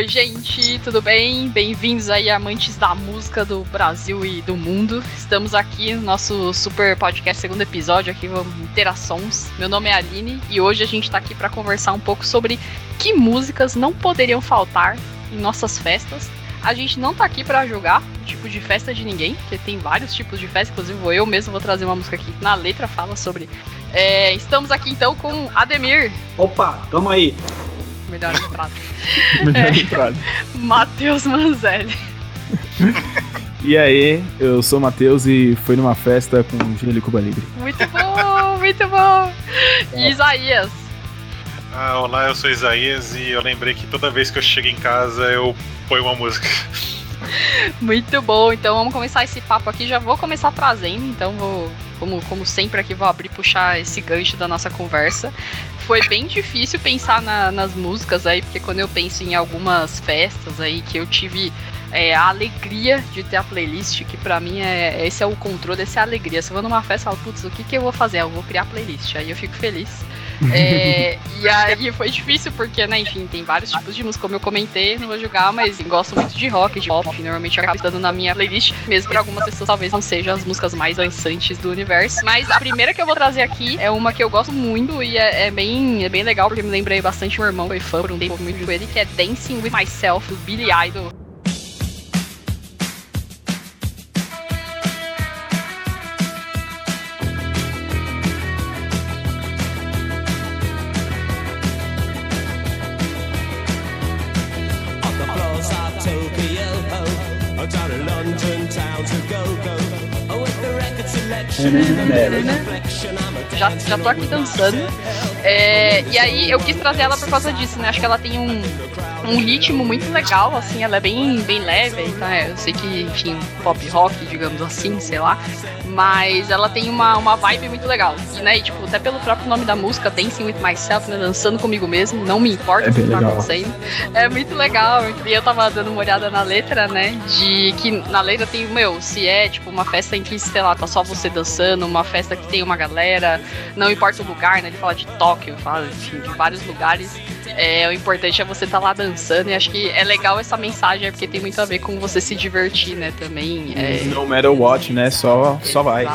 Oi, gente, tudo bem? Bem-vindos aí, amantes da música do Brasil e do mundo. Estamos aqui no nosso super podcast, segundo episódio, aqui vamos interações. Meu nome é Aline e hoje a gente tá aqui para conversar um pouco sobre que músicas não poderiam faltar em nossas festas. A gente não tá aqui para julgar o tipo de festa de ninguém, porque tem vários tipos de festa, inclusive eu mesmo vou trazer uma música aqui que na letra fala sobre. É, estamos aqui então com Ademir. Opa, tamo aí. Melhor entrada. Melhor entrada. Matheus Manzelli. E aí, eu sou o Matheus e fui numa festa com o Gino Cuba Libre. Muito bom, muito bom. E Isaías. Ah, olá, eu sou Isaías e eu lembrei que toda vez que eu chego em casa eu ponho uma música. Muito bom, então vamos começar esse papo aqui. Já vou começar trazendo, então vou, como, como sempre aqui, vou abrir puxar esse gancho da nossa conversa. Foi bem difícil pensar na, nas músicas aí, porque quando eu penso em algumas festas aí que eu tive é, a alegria de ter a playlist, que pra mim é esse é o controle, essa é a alegria. Se eu vou numa festa, eu falo, putz, o que, que eu vou fazer? Eu vou criar playlist. Aí eu fico feliz. É, e aí foi difícil, porque, né, enfim, tem vários tipos de música, como eu comentei, não vou julgar, mas gosto muito de rock, de pop, normalmente eu acabo estando na minha playlist, mesmo para algumas pessoas talvez não sejam as músicas mais dançantes do universo. Mas a primeira que eu vou trazer aqui é uma que eu gosto muito e é, é bem, é bem legal, porque me lembrei bastante meu irmão, foi fã por um tempo muito com ele, que é Dancing With Myself, do Billy Idol. Já, já tô aqui dançando. É, e aí eu quis trazer ela por causa disso, né? Acho que ela tem um, um ritmo muito legal, assim, ela é bem, bem leve, tá? Eu sei que, enfim, pop rock, digamos assim, sei lá. Mas ela tem uma, uma vibe muito legal. E, né, e, tipo, até pelo próprio nome da música, Dancing with Myself, né? Dançando comigo mesmo, não me importa É o que tá legal. acontecendo. É muito legal. E eu tava dando uma olhada na letra, né? De que na letra tem, meu, se é tipo uma festa em que, sei lá, tá só você dançando, uma festa que tem uma galera, não importa o lugar, né? Ele fala de Tóquio, fala, enfim, de vários lugares. É, o importante é você estar tá lá dançando e acho que é legal essa mensagem, porque tem muito a ver com você se divertir, né, também. É, No matter what, né? Só, só vai.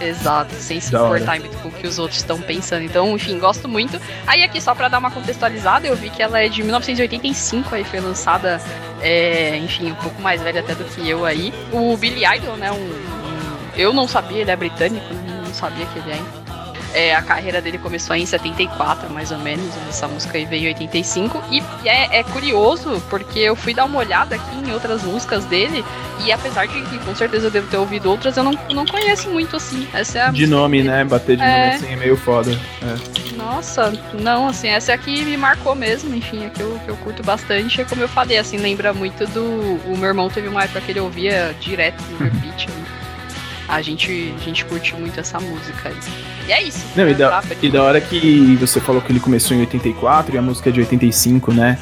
Exato. Sem se importar muito com o que os outros estão pensando. Então, enfim, gosto muito. Aí aqui, só pra dar uma contextualizada, eu vi que ela é de 1985, aí foi lançada, é, enfim, um pouco mais velha até do que eu aí. O Billy Idol, né, um, um- eu não sabia, ele é britânico, né, não sabia que ele é. É, a carreira dele começou em 74, mais ou menos. Essa música aí veio em 85. E é, é curioso, porque eu fui dar uma olhada aqui em outras músicas dele. E apesar de que com certeza eu devo ter ouvido outras, eu não, não conheço muito assim. Essa é De nome, né? Bater de É. nome assim é meio foda. É. nossa, não, assim, essa aqui me marcou mesmo, enfim, é que eu, que eu curto bastante. É como eu falei, assim, lembra muito do. O meu irmão teve uma época que ele ouvia direto no repeat. né? A gente, a gente curte muito essa música aí. E é isso. Não, e da, e da hora que você falou que ele começou em 84 e a música é de 85, né?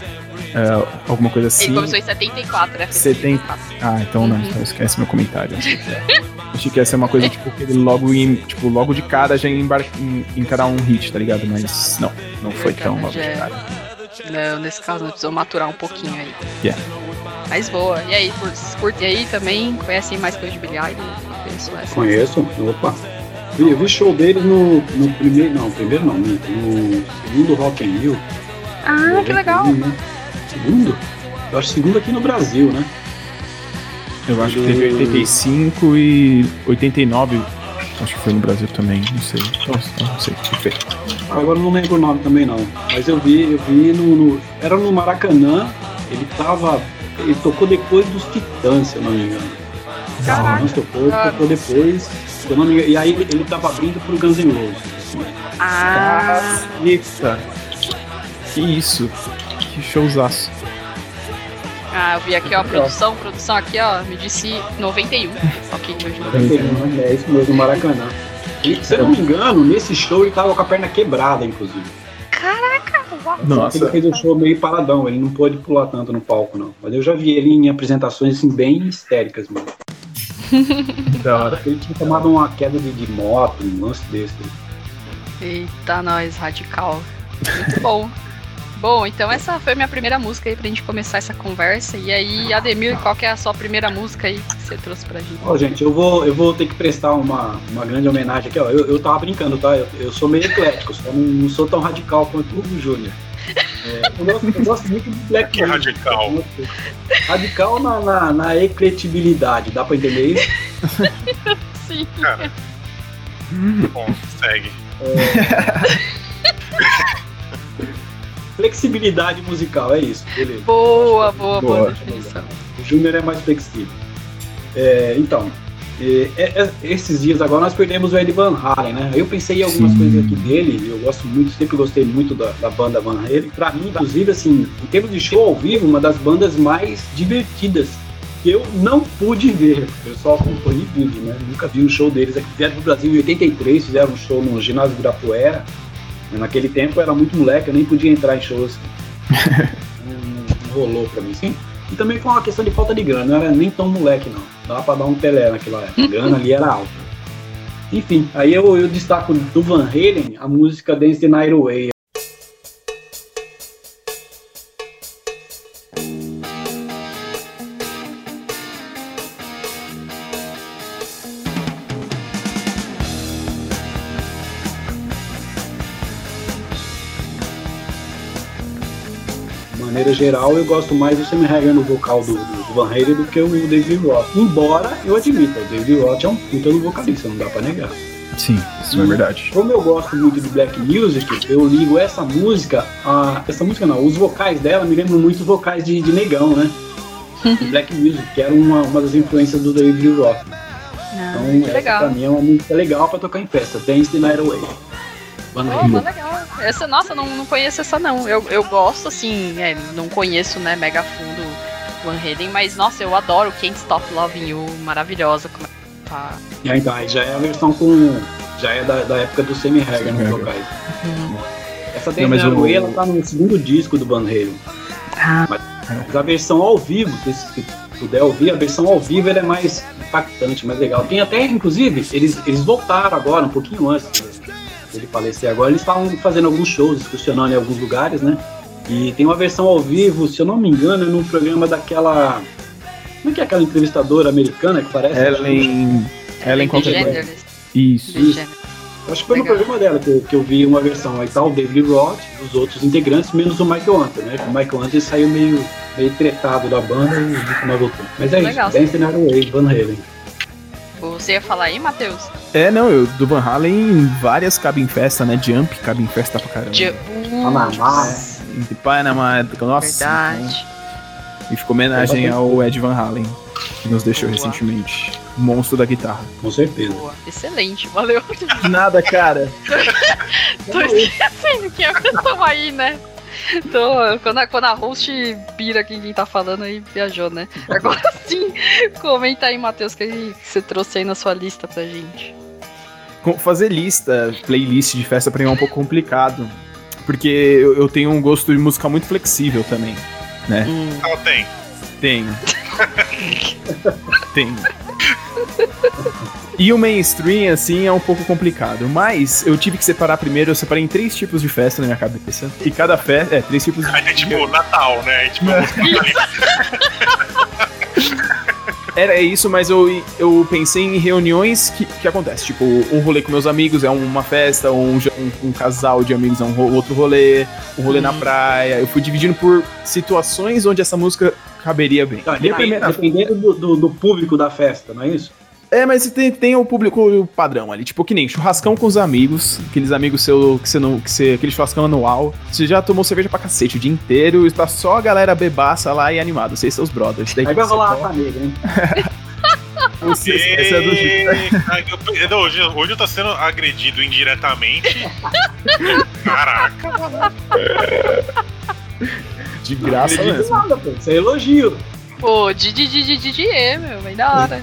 É, alguma coisa assim. Ele começou em 74, né? Foi 70. 74. Ah, então não, Uhum. então esquece meu comentário. Achei que ia ser uma coisa tipo que ele logo, em, tipo, logo de cara já ia embar- em- encarar um hit, tá ligado? Mas não, não foi tão logo de Já- cara. Não, nesse caso não precisou maturar um pouquinho aí. Yeah. Mas boa. E aí, por- curte aí também? Conhecem mais coisa de Billy Idol? Conheço, opa. Vi- Eu vi show deles no, no primeiro, não, primeiro não, no, no segundo Rock in Rio. Ah, que legal. Né? Segundo? Eu acho segundo aqui no Brasil, né? Eu acho que teve 85 e 89. Acho que foi no Brasil também, não sei. Nossa, não sei. Agora eu não lembro o nome também não. Mas eu vi, eu vi no, no- Era no Maracanã, ele tava. Ele tocou depois dos Titãs, se eu não me engano. Caraca. Titãs tocou, ele Cara. tocou depois. Se eu não me engano, e aí ele, ele tava abrindo pro Guns N' Roses. Ah, Eita! Que isso? Que showzaço. ah, eu vi aqui, ó, a produção, produção aqui, ó, me disse 91. Ok, hoje não. 91, É isso mesmo, Maracanã. E, se eu não me engano, nesse show ele tava com a perna quebrada, inclusive. Caraca, uau. Ele Nossa, fez o show meio paradão, ele não pôde pular tanto no palco, não. Mas eu já vi ele em apresentações assim, bem histéricas mesmo. da hora. Ele tinha tomado uma queda de, de moto, um lance desse. Eita, nós, radical. Muito bom. Bom, então essa foi a minha primeira música aí pra gente começar essa conversa. E aí, Ademir, qual que é a sua primeira música aí que você trouxe pra gente? Ó, gente, eu vou, eu vou ter que prestar uma, uma grande homenagem aqui, ó. Eu, eu tava brincando, tá? Eu, eu sou meio eclético, só não, não sou tão radical quanto o Júnior. É, eu, gosto, eu gosto muito de black Que radical. Radical na, na, na ecletibilidade, dá pra entender isso? Sim. Cara. Bom, segue. Flexibilidade musical, é isso, beleza. Boa, boa, boa, Boa. definição. O Júnior é mais flexível. É, então, é, é, é, esses dias agora nós perdemos o Ed Van Halen, né? Eu pensei em algumas Sim. coisas aqui dele, eu gosto muito, sempre gostei muito da, da banda Van Halen. Pra mim, inclusive, assim, em termos de show ao vivo, uma das bandas mais divertidas que eu não pude ver. Eu só acompanhei vídeo, né? Nunca vi um show deles. Aqui vieram pro Brasil em 83, fizeram um show no ginásio do Ibirapuera. Naquele tempo eu era muito moleque, eu nem podia entrar em shows. não, não rolou pra mim, sim. E também foi uma questão de falta de grana, não era nem tão moleque não. Dava pra dar um Pelé naquela época. A grana ali era alta. Enfim, aí eu, eu destaco do Van Halen a música Dance the Night Away. Geral, eu gosto mais do Sammy Hagar no vocal do, do, Van Halen do que o David Roth. Embora eu admita, o David Roth é um puta no vocalista, não dá pra negar. Sim, isso é verdade. Como eu gosto muito de black music, eu ligo essa música, a, essa música não, os vocais dela me lembram muito os vocais de, de Negão, né? De black music, que era uma, uma das influências do David Roth. Ah, Então, essa legal. pra mim é uma música legal pra tocar em festa. Dance the Night Away. Van Oh, legal. Essa, nossa, não, não conheço essa não. Eu, eu gosto, assim, é, não conheço, né, mega fundo Van Halen, mas nossa, eu adoro Can't Stop Loving You, maravilhosa. Como é que tá. E aí, então, aí já é a versão com. Já é da, da época do Sammy nos vocais. Uhum. Essa o- Away, ela tá no segundo disco do Van Halen. Ah, Mas a versão ao vivo, se puder ouvir, a versão ao vivo ela é mais impactante, mais legal. Tem até, inclusive, eles, eles voltaram agora, um pouquinho antes dele falecer agora, eles estavam fazendo alguns shows, excursionando em alguns lugares, né? E tem uma versão ao vivo, se eu não me engano, é num programa daquela. Como é que é aquela entrevistadora americana que parece? Ellen. Ellen qualquer coisa. Isso. DeGeneres. Acho que foi no Legal. programa dela que eu, que eu vi uma versão. Aí tá o David Roth, os outros integrantes, menos o Michael Anthony, né? O Michael Anthony saiu meio, meio tretado da banda e nunca mais voltou. Mas é Legal. isso, Dance Night Away, Van Halen. Você ia falar aí, Matheus? É, não, eu do Van Halen, várias cabem festa, né? Jump, cabem festa pra caramba. De... Panamá. De Panamá, nossa. Verdade. E ficou homenagem ao Ed Van Halen, que nos deixou Boa. recentemente. Monstro da guitarra. Com certeza. Boa. Excelente, valeu. De nada, cara. Tô esquecendo que estamos aí, né? Tô, quando, a, quando a host pira aqui quem tá falando aí, viajou, né? Agora sim, comenta aí, Matheus, o que você trouxe aí na sua lista pra gente. Fazer lista, playlist de festa pra mim é um pouco complicado. Porque eu, eu tenho um gosto de música muito flexível também. Né? Hum, Ela tem. Tenho. Tenho. E o mainstream, assim, é um pouco complicado. Mas eu tive que separar primeiro, eu separei em três tipos de festa na minha cabeça. E cada festa. É, três tipos de. Tem tipo Natal, né? Aí, tipo. Era isso, mas eu, eu pensei em reuniões que, que acontece. Tipo, um rolê com meus amigos é uma festa, um, um, um casal de amigos é um ro- outro rolê, um rolê na Uhum. praia. Eu fui dividindo por situações onde essa música caberia bem. Então, depende- primeira- dependendo do, do- do público da festa, não é isso? É, mas tem, tem o público padrão ali, tipo que nem churrascão com os amigos, aqueles amigos seu que você não. Que você, aquele churrascão anual. Você já tomou cerveja pra cacete o dia inteiro e tá só a galera bebaça lá e animada, vocês seus brothers. Daí Aí vai rolar a negra, hein? você esquece do jeito. Não, hoje, hoje eu tô sendo agredido indiretamente. Caraca. De graça Acredito mesmo. nada, pô. Isso é elogio. Pô, Didi, Didi, Didi, é, meu, bem da hora.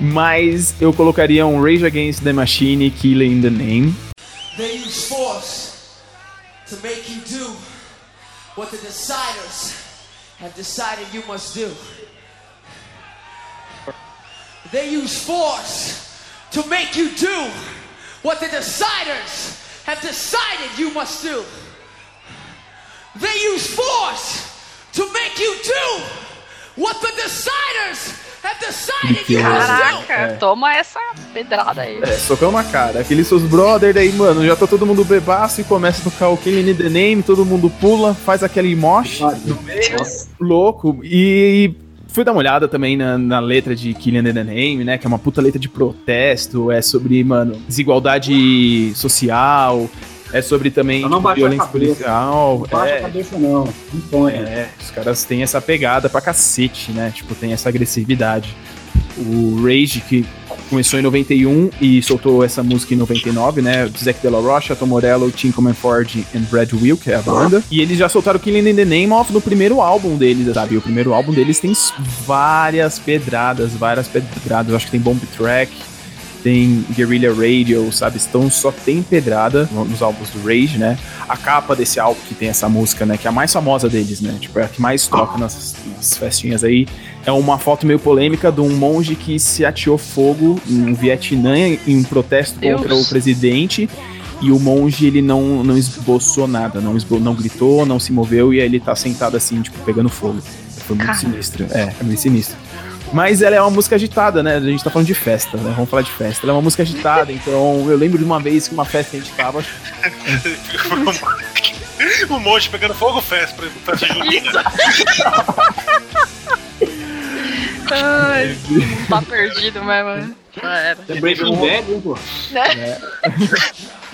Mas eu colocaria um Rage Against the Machine, Killing in the Name. They use force to make you do what the deciders have decided you must do. They use force to make you do what the deciders have decided you must do. They use force to make you do what the deciders Caraca, toma essa pedrada aí. É, socão na cara. Aqueles seus brother, daí, mano, já tá todo mundo bebaço e começa a tocar o Killing in the Name, todo mundo pula, faz aquele mosh no meio, louco. E fui dar uma olhada também na, na letra de Killing in the Name, né, que é uma puta letra de protesto, é sobre, mano, desigualdade social, é sobre também violência policial. Não baixa é, a cabeça, não. Não põe. É, os caras têm essa pegada pra cacete, né? Tipo, tem essa agressividade. O Rage, que começou em 91 e soltou essa música em 99, né? Zac De La Rocha, Tom Morello, Tim Comenford e Brad Will, que é a banda. E eles já soltaram Killing in the Name of no primeiro álbum deles, sabe? O primeiro álbum deles tem várias pedradas, várias pedradas. Eu acho que tem Bomb Track, tem Guerrilla Radio, sabe? Então só tem pedrada nos álbuns do Rage, né? A capa desse álbum que tem essa música, né? Que é a mais famosa deles, né? Tipo, é a que mais toca nas, nas festinhas aí. É uma foto meio polêmica de um monge que se ateou fogo no Vietnã em um protesto Deus. contra o presidente. E o monge, ele não, não esboçou nada, não, esbo não gritou, não se moveu, e aí ele tá sentado assim, tipo, pegando fogo. Foi muito Cara. sinistro. É, é muito sinistro. Mas ela é uma música agitada, né? A gente tá falando de festa, né? Vamos falar de festa. Ela é uma música agitada, então eu lembro de uma vez que uma festa que a gente tava. um monte pegando fogo festa pra, pra ser junina. Ai, tá perdido mesmo. Já era. É Breaking Bad, hein, pô?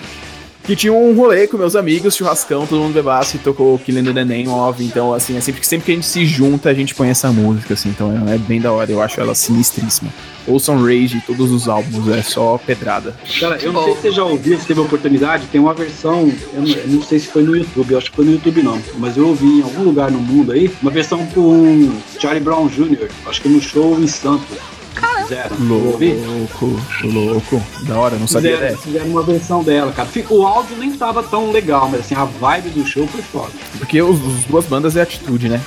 Que tinha um rolê com meus amigos, churrascão, todo mundo bebaço e tocou Killing in the Name of. Então, assim, é sempre, que- sempre que a gente se junta, a gente põe essa música, assim. Então é, é bem da hora, eu acho ela sinistríssima. Ouçam Rage, todos os álbuns, é só pedrada. Cara, eu não sei se você já ouviu, se teve a oportunidade, tem uma versão, eu não, eu não sei se foi no YouTube, eu acho que foi no YouTube não, mas eu ouvi em algum lugar no mundo aí, uma versão com Charlie Brown Jr., acho que no show em Santos. Fizeram. Ouvi? Louco, louco. Da hora, não sabia Fizeram, dessa. fizeram uma versão dela, cara. O áudio nem tava tão legal, mas assim, a vibe do show foi foda. Porque os, os duas bandas é atitude, né?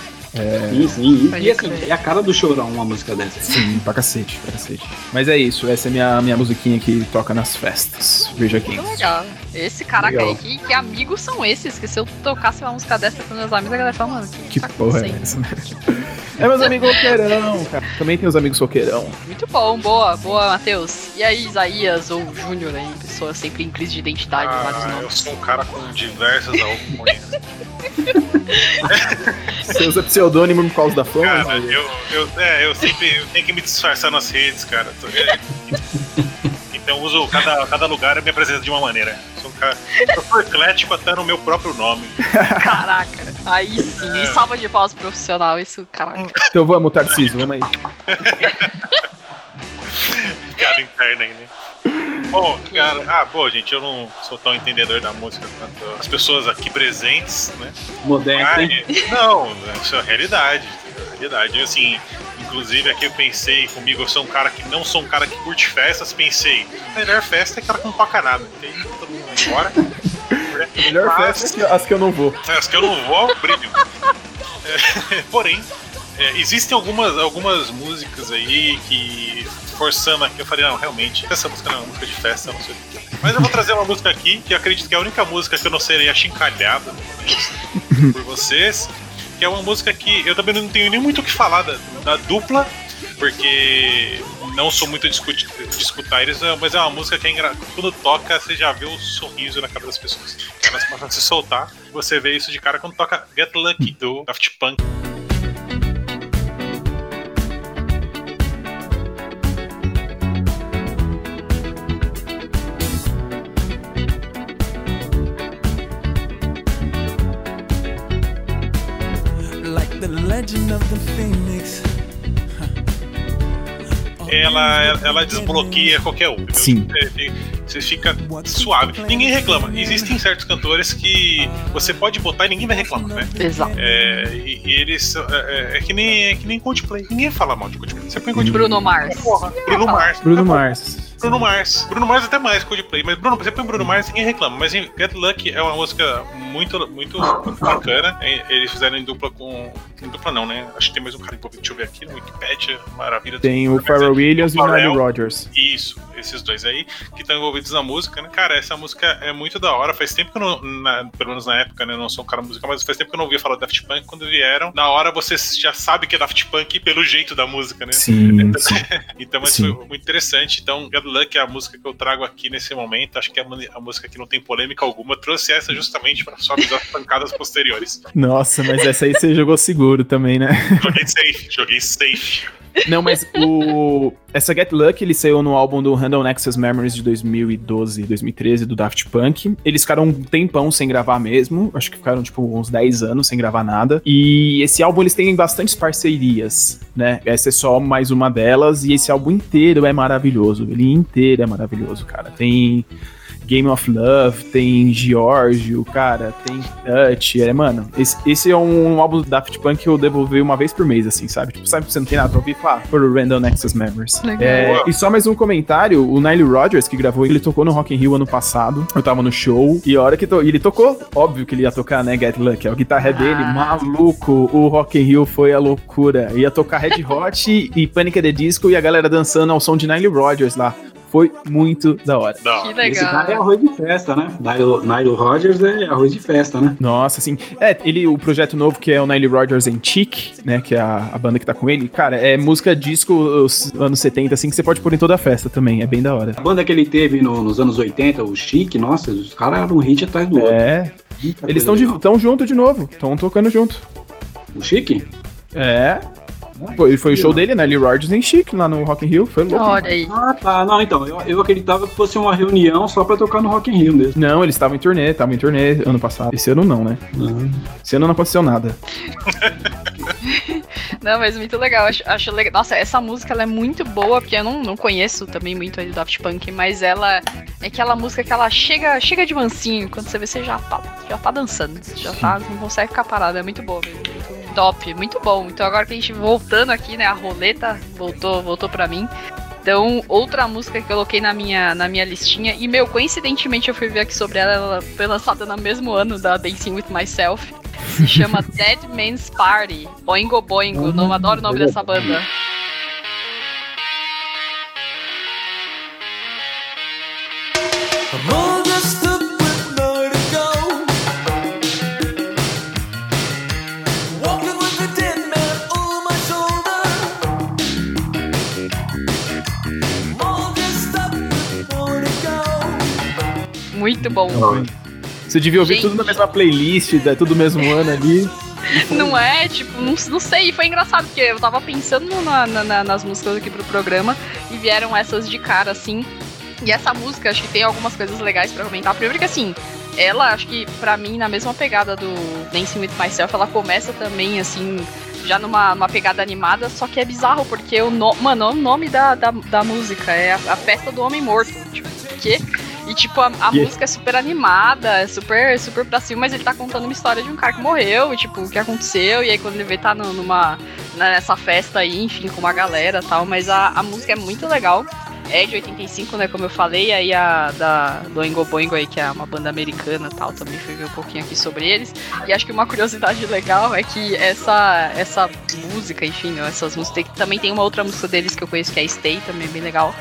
Sim, sim. Pode E assim, é a cara do chorão uma música dessa. Sim, pra cacete, pra cacete. Mas é isso, essa é minha, minha musiquinha que toca nas festas. Veja aqui. Muito legal. Esse caraca Legal. aí, que, que amigos são esses? Que se eu tocasse uma música dessa com meus amigos, a galera fala, mano, que, Que tá porra é acontecendo? essa? É meus amigos roqueirão, cara. Também tem os amigos roqueirão. Muito bom, boa, boa, Matheus. E aí, Isaías ou Júnior aí, pessoa sempre em crise de identidade, vários Ah, eu nomes. sou um cara com diversas alcunhas. Você usa pseudônimo por causa da fama? Cara, eu, eu, é, eu sempre eu tenho que me disfarçar nas redes, cara. Tô- Então eu uso cada, cada lugar me apresenta de uma maneira. Sou um cara, eu sou eclético até no meu próprio nome. Caraca, aí sim, e salva de palmas profissional, isso, caraca. Então vamos, Tarcísio, vamos aí. Piada interna aí, né? Bom, cara, ah, pô, gente, eu não sou tão entendedor da música quanto as pessoas aqui presentes, né? Mas, não, isso é a realidade. É realidade. Assim, inclusive aqui eu pensei comigo, eu sou um cara que não sou um cara que curte festas, pensei, a melhor festa é aquela que não toca nada. Tem todo mundo embora. Melhor Mas- festa é as que eu não vou. As que eu não vou, brilho. É, porém, é, existem algumas, algumas músicas aí que, forçando aqui, eu falei, não, realmente, essa música não é uma música de festa, não sei o que é. Mas eu vou trazer uma música aqui, que eu acredito que é a única música que eu não serei achincalhado por vocês, que é uma música que eu também não tenho nem muito o que falar da, da dupla, porque não sou muito de, escut- de escutar eles, mas é uma música que é engra... quando toca, você já vê o sorriso na cara das pessoas. Elas começam a se soltar, você vê isso de cara quando toca Get Lucky do Daft Punk. Ela, ela desbloqueia qualquer um. Sim. Você- Você fica suave. Ninguém reclama. Existem certos cantores que você pode botar e ninguém vai reclamar, né? Exato. É, e, e eles. É, é- é que nem, é que nem Coldplay. Ninguém fala mal de Coldplay. Você põe Coldplay. Bruno Mars. Porra, Bruno Mars. Bruno Mars. Bruno Mars. Bruno Mars até mais Coldplay. Mas Bruno, você põe Bruno Mars ninguém reclama. Mas em Get Lucky é uma música muito, muito, bacana. E- Eles fizeram em dupla com. Em dupla não, né? Acho que tem mais um cara envolvido. Deixa eu ver aqui no Wikipedia. Maravilha. Tem o Pharrell Williams e o. Nile Rodgers. Isso, esses dois aí que estão envolvidos na música, né? Cara, essa música é muito da hora. Faz tempo que eu não, na- pelo menos na época, né? Eu não sou um cara musical, mas faz tempo que eu não ouvia falar Daft Punk. Quando vieram, na hora você já sabe que é Daft Punk pelo jeito da música, né? Sim, Então, mas Sim. foi muito interessante. Então, Good Luck é a música que eu trago aqui nesse momento. Acho que é a música que não tem polêmica alguma. Eu trouxe essa justamente para só avisar as pancadas posteriores. Nossa, mas essa aí você jogou seguro também, né? Joguei safe, joguei safe. Não, mas o. Essa Get Lucky, ele saiu no álbum do Random Access Memories de 2012, 2013, do Daft Punk. Eles ficaram um tempão sem gravar mesmo. Acho que ficaram, tipo, uns 10 anos sem gravar nada. E esse álbum, eles têm bastantes parcerias, né? Essa é só mais uma delas. E esse álbum inteiro é maravilhoso. Ele inteiro é maravilhoso, cara. Tem. Game of Love, tem Giorgio, cara, tem Touch, é, mano, esse, esse é um álbum do Daft Punk que eu devo uma vez por mês, assim, sabe? Tipo, sabe que você não tem nada pra ouvir? Fala, por Random Access Memories. Legal. É, e só mais um comentário, o Nile Rodgers, que gravou, ele tocou no Rock in Rio ano passado, eu tava no show, e a hora que to- e ele tocou, óbvio que ele ia tocar, né, Get Lucky, a guitarra é dele, maluco, o Rock in Rio foi a loucura, ia tocar Red Hot e Panic! at the Disco, e a galera dançando ao som de Nile Rodgers lá, foi muito da hora. Da Que hora. Esse cara é legal. arroz de festa, né? Nile, Nile Rodgers é arroz de festa, né? Nossa, assim. É, ele, o projeto novo que é o Nile Rodgers and Chic, né? Que é a, a banda que tá com ele. Cara, é música disco os anos 70, assim, que você pode pôr em toda a festa também. É bem da hora. A banda que ele teve no- nos anos 80, o Chic, nossa, os caras eram um hit atrás do outro. É. Eles estão legal. tão junto de novo. Estão tocando junto. O Chic? É. Foi, foi o show dele, Nile Rodgers and Chic, lá no Rock in Rio. Foi louco. Olha aí. Ah, tá. Não, então, eu, eu acreditava que fosse uma reunião só pra tocar no Rock in Rio mesmo. Não, eles estavam em turnê, estavam em turnê ano passado. Esse ano não, né? Esse ano não aconteceu nada. Não, mas muito legal. Acho, acho legal. Nossa, essa música ela é muito boa, porque eu não, não conheço também muito aí do Daft Punk, mas ela é aquela música que ela chega, chega de mansinho. Quando você vê, você já tá, já tá dançando. Você já tá, não consegue ficar parado. É muito boa mesmo. Muito top, muito bom. Então agora que a gente voltando aqui, né? A roleta voltou, voltou pra mim. Então, outra música que eu coloquei na minha, na minha listinha, e meu, coincidentemente eu fui ver aqui sobre ela, ela foi lançada no mesmo ano da Dancing With Myself. Se chama Dead Man's Party. Boingo Boingo. Não adoro o nome dessa banda. I'm Muito bom. Você devia ouvir Gente. tudo na mesma playlist, é tudo no mesmo ano ali. Não é, tipo, não, não sei. Foi engraçado, porque eu tava pensando na- na- na- nas músicas aqui pro programa e vieram essas de cara, assim. E essa música, acho que tem algumas coisas legais pra comentar. Primeiro que, assim, ela, acho que pra mim, na mesma pegada do Dancing With Myself, ela começa também, assim, já numa, numa pegada animada, só que é bizarro, porque o, no, mano, o nome da, da, da música é a, a Festa do Homem Morto. Tipo, o quê? E, tipo, a, a Yeah. música é super animada, é super, super pra cima, mas ele tá contando uma história de um cara que morreu, e, tipo, o que aconteceu, e aí quando ele vê tá no- numa, nessa festa aí, enfim, com uma galera e tal, mas a, a música é muito legal. É de 85, né, como eu falei, aí a da, do Oingo Boingo aí, que é uma banda americana e tal, também fui ver um pouquinho aqui sobre eles. E acho que uma curiosidade legal é que essa, essa música, enfim, né, essas músicas, também tem uma outra música deles que eu conheço que é Stay, também bem legal.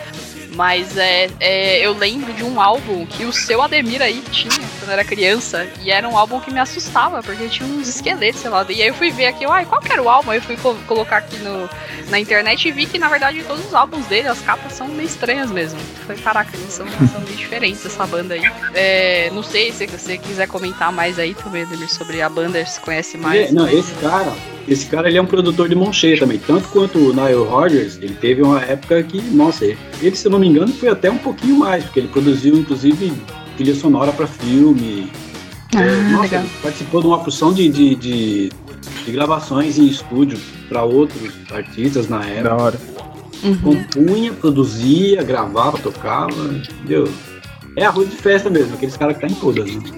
Mas é, é, eu lembro de um álbum que o seu Ademir aí tinha quando eu era criança. E era um álbum que me assustava, porque tinha uns esqueletos, sei lá. E aí eu fui ver aqui, uai, qual que era o álbum? Aí eu fui co- colocar aqui no, na internet e vi que, na verdade, todos os álbuns dele, as capas são meio estranhas mesmo. Falei, caraca, eles são, são meio diferentes essa banda aí. É, não sei se você quiser comentar mais aí também, Ademir, sobre a banda, se conhece mais. Não, esse cara, esse cara ele é um produtor de mão cheia também. Tanto quanto o Nile Rodgers, ele teve uma época que, nossa, ele, se eu não me engano, foi até um pouquinho mais, porque ele produziu, inclusive, trilha sonora para filme. É, Ah, nossa, legal. ele participou de uma porção de, de, de, de gravações em estúdio para outros artistas na época. Da hora. Uhum. Compunha, produzia, gravava, tocava, entendeu? É arroz de festa mesmo, aqueles caras que tá em todas, né?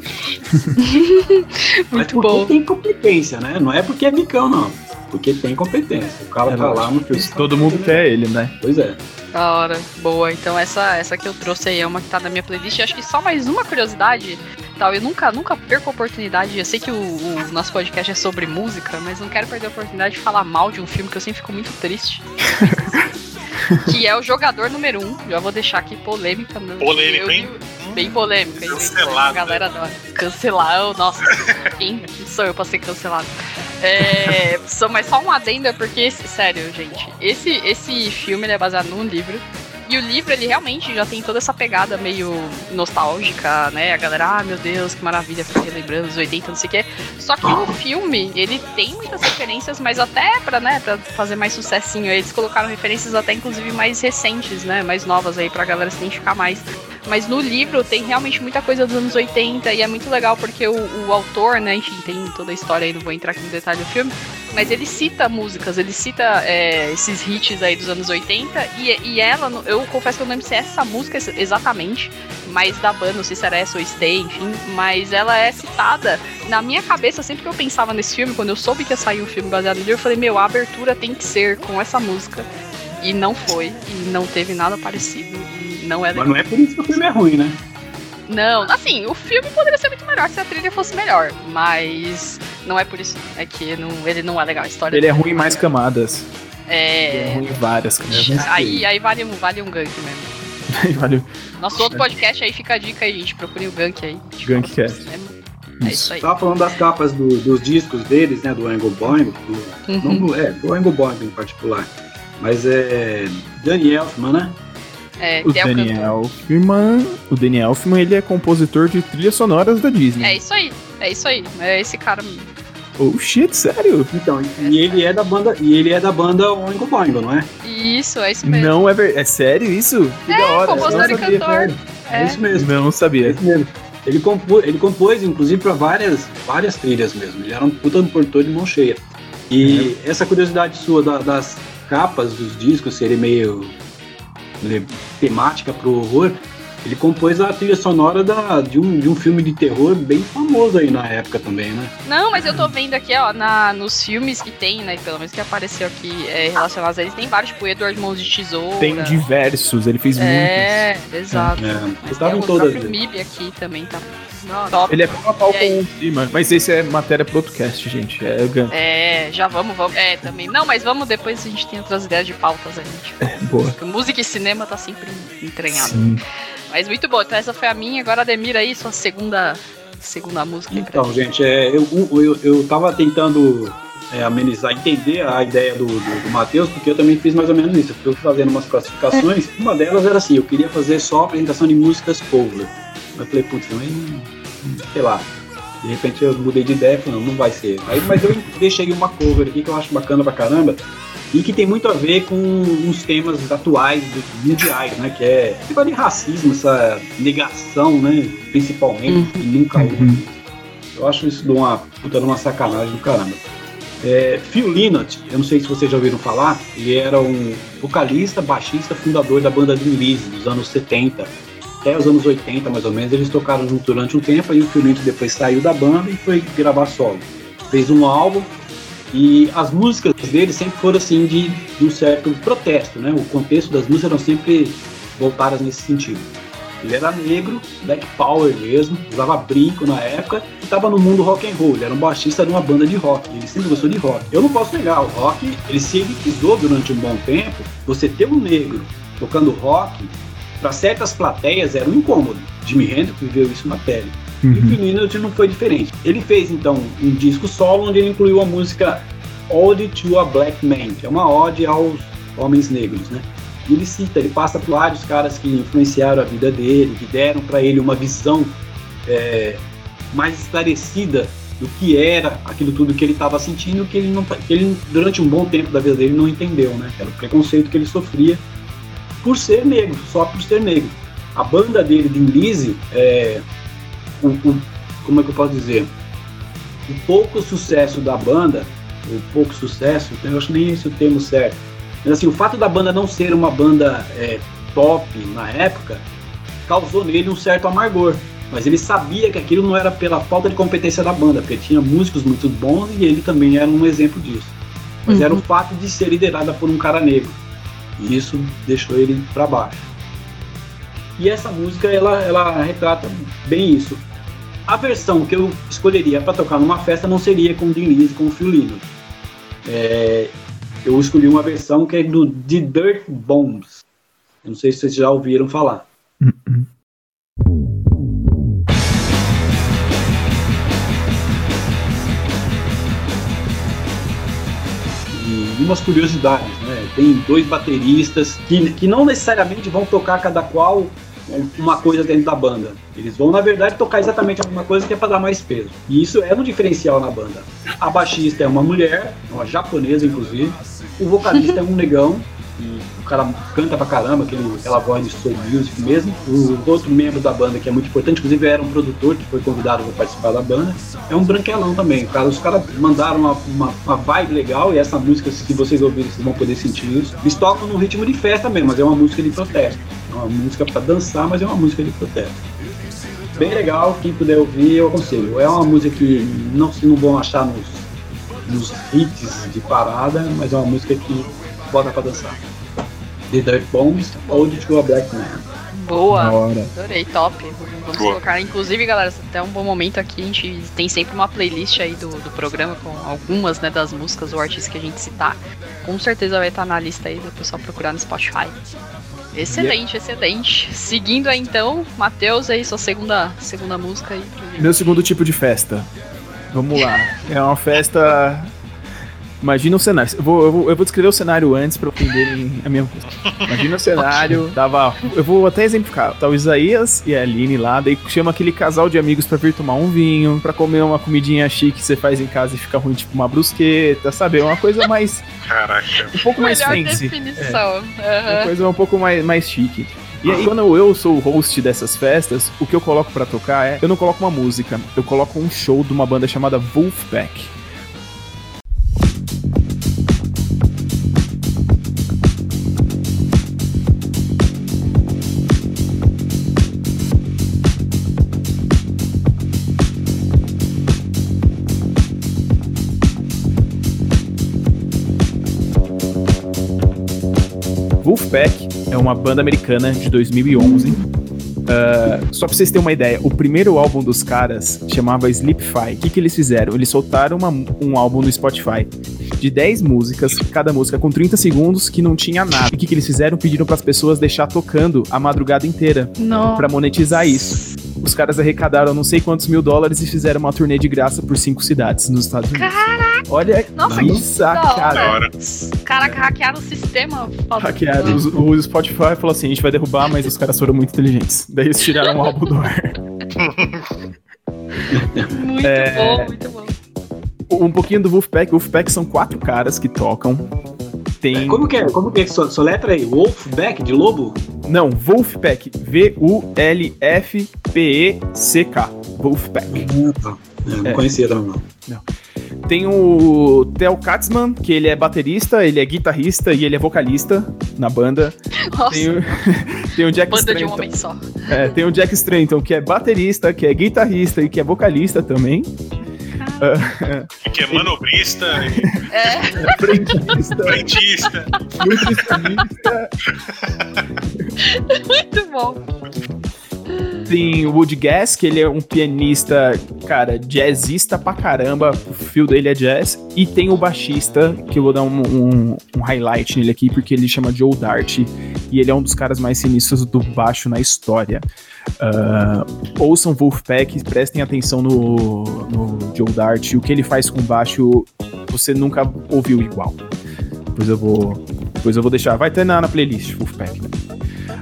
Mas Muito porque bom. tem competência, né? Não é porque é micão, não. Porque tem competência. O cara É tá lá no filme. Todo mundo quer ele, né? Pois é. Da hora, boa. Então essa, essa que eu trouxe aí é uma que tá na minha playlist. E acho que só mais uma curiosidade tal. Eu nunca, nunca perco a oportunidade. Eu sei que o, o nosso podcast é sobre música, mas não quero perder a oportunidade de falar mal de um filme que eu sempre fico muito triste. que é o jogador número um. Já vou deixar aqui polêmica. Polêmico, Eu- hein? Bem polêmica. Cancelado. A galera adora. Cancelar, eu- nossa. Quem, sou eu pra ser cancelado? É, só, mas só um adendo, é porque, sério, gente, esse, esse filme é baseado num livro. E o livro, ele realmente já tem toda essa pegada meio nostálgica, né? A galera, ah, meu Deus, que maravilha, ficar relembrando os 80, não sei o quê. Só que o filme, ele tem muitas referências, mas até pra, né, pra fazer mais sucessinho, eles colocaram referências até, inclusive, mais recentes, né? Mais novas aí, pra galera se identificar mais. Mas no livro tem realmente muita coisa dos anos 80 e é muito legal porque o, o autor, né, enfim, tem toda a história aí, não vou entrar aqui no detalhe do filme, mas ele cita músicas, ele cita é, esses hits aí dos anos 80 e, e ela, eu confesso que eu não lembro se é essa música ex- exatamente, mas da banda, não sei se era essa ou Stay, enfim, mas ela é citada. Na minha cabeça, sempre que eu pensava nesse filme, quando eu soube que ia sair um filme baseado no livro, eu falei, meu, a abertura tem que ser com essa música. E não foi, e não teve nada parecido, não é legal. Mas não é por isso que o filme é ruim, né? Não, assim, o filme poderia ser muito melhor se a trilha fosse melhor, mas não é por isso. É que não, ele não é legal, a história Ele é dele ruim em mais camadas. Ele é É. ruim em várias camadas. Aí, aí vale, um, vale um gank mesmo. Valeu. Nosso outro podcast aí fica a dica aí, gente. Procurem o gank aí. Gankcast. É isso aí. Tava falando das capas do- dos discos deles, né? Do Angle Boing, do, Uhum. não é, do Angle Boing em particular. Mas é. Danny Elfman, né? É, O que é. Daniel Elfman, o Daniel Elfman, ele é compositor de trilhas sonoras da Disney. É isso aí. É isso aí. É esse cara. mesmo. Oh shit, sério? Então, e ele é da banda. E ele é da banda Oingo Boingo, não é? Isso, é isso mesmo. Não é verdade. É sério isso? Que da hora. compositor e cantor. É, isso mesmo. Não É sabia. isso mesmo. Ele, compô, ele compôs, inclusive, para várias, várias trilhas mesmo. Ele era um puta produtor de mão cheia. E essa curiosidade sua da- das capas dos discos serem meio temática pro horror, ele compôs a trilha sonora da, de, um, de um filme de terror bem famoso aí na época também, né? Não, mas eu tô vendo aqui, ó, na, nos filmes que tem, né? Pelo menos que apareceu aqui é, relacionados a eles, tem vários, tipo, Edward Mãos de Tesoura. Tem diversos, ele fez É, exato. É, Mas eu tava tem em o todas. vezes. MIB aqui também, tá? Muitos. top. Ele é pau a pau E com o clima. Mas esse é matéria pro outro cast, gente. É. É, já vamos, vamos. É, também. Não, mas vamos depois a gente tem outras ideias de pautas aí, gente. É, boa. Porque música e cinema tá sempre entranhado. Sim. Mas muito bom. Então essa foi a minha. Agora, Ademir, aí, sua segunda, segunda música. Então, gente, é, eu, eu, eu tava tentando é, amenizar, entender a ideia do, do, do Matheus, porque eu também fiz mais ou menos isso. Eu fui fazendo umas classificações. Uma delas era assim: eu queria fazer só apresentação de músicas cover. Eu falei, putz, também, sei lá. De repente eu mudei de ideia e falei, não, não vai ser. Aí, mas eu deixei uma cover aqui que eu acho bacana pra caramba. E que tem muito a ver com uns temas atuais, mundiais, né? Que é tipo de racismo, essa negação, né? Principalmente, que nunca houve. Eu acho isso de uma puta de uma sacanagem do caramba. É, Phil Lynott, eu não sei se vocês já ouviram falar, ele era um vocalista, baixista, fundador da banda Thin Lizzy dos anos 70 até os anos 80 mais ou menos. Eles tocaram junto durante um tempo, aí o Phil Lynott depois saiu da banda e foi gravar solo. Fez um álbum e as músicas dele sempre foram assim de, de um certo protesto, né? O contexto das músicas eram sempre voltadas nesse sentido. Ele era negro, black power mesmo, usava brinco na época e estava no mundo rock and roll. Ele era um baixista de uma banda de rock. Ele sempre gostou de rock. Eu não posso negar, o rock ele se elitizou durante um bom tempo. Você ter um negro tocando rock para certas plateias era um incômodo. Jimi Hendrix viveu isso na pele. E o Uhum. Lynott não foi diferente. Ele fez então um disco solo onde ele incluiu a música Ode to a Black Man, que é uma ode aos homens negros, né? E ele cita, ele passa por vários caras que influenciaram a vida dele, que deram para ele uma visão é, mais esclarecida do que era aquilo tudo que ele estava sentindo, que ele, não, que ele durante um bom tempo da vida dele não entendeu, né? Era o preconceito que ele sofria por ser negro, só por ser negro. A banda dele, de Lizzy, é, o, o- como é que eu posso dizer? O pouco sucesso da banda, o pouco sucesso, eu acho nem esse o termo certo. Mas assim, o fato da banda não ser uma banda é, top na época causou nele um certo amargor. Mas ele sabia que aquilo não era pela falta de competência da banda, porque tinha músicos muito bons e ele também era um exemplo disso. Mas era o fato de ser liderada por um cara negro. E isso deixou ele para baixo. E essa música ela, ela retrata bem isso. a versão que eu escolheria para tocar numa festa não seria com o Dean com o Phil. É, eu escolhi uma versão que é do The Dirt Bombs. Eu não sei se vocês já ouviram falar. E umas curiosidades, né? Tem dois bateristas que, que não necessariamente vão tocar cada qual uma coisa dentro da banda. Eles vão, na verdade, tocar exatamente a mesma coisa que é para dar mais peso. E isso é um diferencial na banda. A baixista é uma mulher, uma japonesa, inclusive. O vocalista é um negão. E o cara canta pra caramba, aquele, aquela voz de soul music mesmo. O outro membro da banda, que é muito importante, inclusive era um produtor que foi convidado para participar da banda, é um branquelão também. Cara, os caras mandaram uma, uma, uma vibe legal e essa música, se vocês ouvirem, vocês vão poder sentir isso. Eles tocam no ritmo de festa mesmo, mas é uma música de protesto. É uma música para dançar, mas é uma música de protesto. Bem legal, quem puder ouvir, eu aconselho. É uma música que não, não vão achar nos, nos hits de parada, mas é uma música que bota pra dançar. The Dirt Bombs ou The True Black Man. Boa. Adorei, top. Vamos Boa. colocar. Inclusive, galera, até um bom momento aqui, a gente tem sempre uma playlist aí do, do programa com algumas né, das músicas ou artistas que a gente citar. Com certeza vai estar na lista aí do pessoal procurar no Spotify. Excelente, excelente. Seguindo aí então, Matheus aí, sua segunda, segunda música aí. Meu segundo tipo de festa. Vamos lá. É uma festa. Imagina o cenário. Eu vou, eu vou, eu vou descrever o cenário antes pra entenderem a minha Imagina o cenário. Tava. Eu vou até exemplificar. Tá o Isaías e a Aline lá, daí chama aquele casal de amigos pra vir tomar um vinho, pra comer uma comidinha chique que você faz em casa e fica ruim, tipo uma brusqueta, sabe? É uma coisa mais. Caraca. Um pouco mais Melhor fancy. definição. É uma Aham. coisa um pouco mais, mais chique. E aí, quando eu sou o host dessas festas, o que eu coloco pra tocar é. Eu não coloco uma música, eu coloco um show de uma banda chamada Wolfpack. Uma banda americana de 2011. Ah, só pra vocês terem uma ideia, o primeiro álbum dos caras chamava Sleepify. O que, que eles fizeram? Eles soltaram uma- um álbum no Spotify de 10 músicas, cada música com 30 segundos, que não tinha nada. E o que, que eles fizeram? Pediram pras pessoas deixar tocando a madrugada inteira pra monetizar isso. Os caras arrecadaram não sei quantos mil dólares e fizeram uma turnê de graça por cinco cidades nos Estados Unidos. Olha Nossa, que Da sacada. Caraca, hackearam o sistema. Hackearam. Os- O Spotify falou assim: a gente vai derrubar, mas os caras foram muito inteligentes. Daí eles tiraram o álbum do ar. Muito É. bom, muito bom. Um pouquinho do Wolfpack. Wolfpack são quatro caras que tocam. Tem. Como que é? Como que é? Só letra aí. Wolfback de lobo? Não, Wolfpack. V-U-L-F-P-E-C-K. Wolfpack. Eu não É. conhecia também, não. Tem o Theo Katzman, que ele é baterista, ele é guitarrista e ele é vocalista na banda. Nossa, Tem o, tem o Jack banda de um homem só. É, tem o Jack Stratton, que é baterista, que é guitarrista e que é vocalista também. Que é manobrista, É, Frentista, frentista. nutricionista. muito bom. Tem o Gas, que ele é um pianista, cara, jazzista pra caramba. O fio dele é jazz. E tem o baixista, que eu vou dar um, um- um highlight nele aqui, porque ele chama Joe Dart. E ele é um dos caras mais sinistros do baixo na história. Ah, ouçam Wolfpack, prestem atenção no, no Joe Dart. O que ele faz com baixo, você nunca ouviu igual. Depois eu vou, depois eu vou deixar. Vai ter na, na playlist, Wolfpack.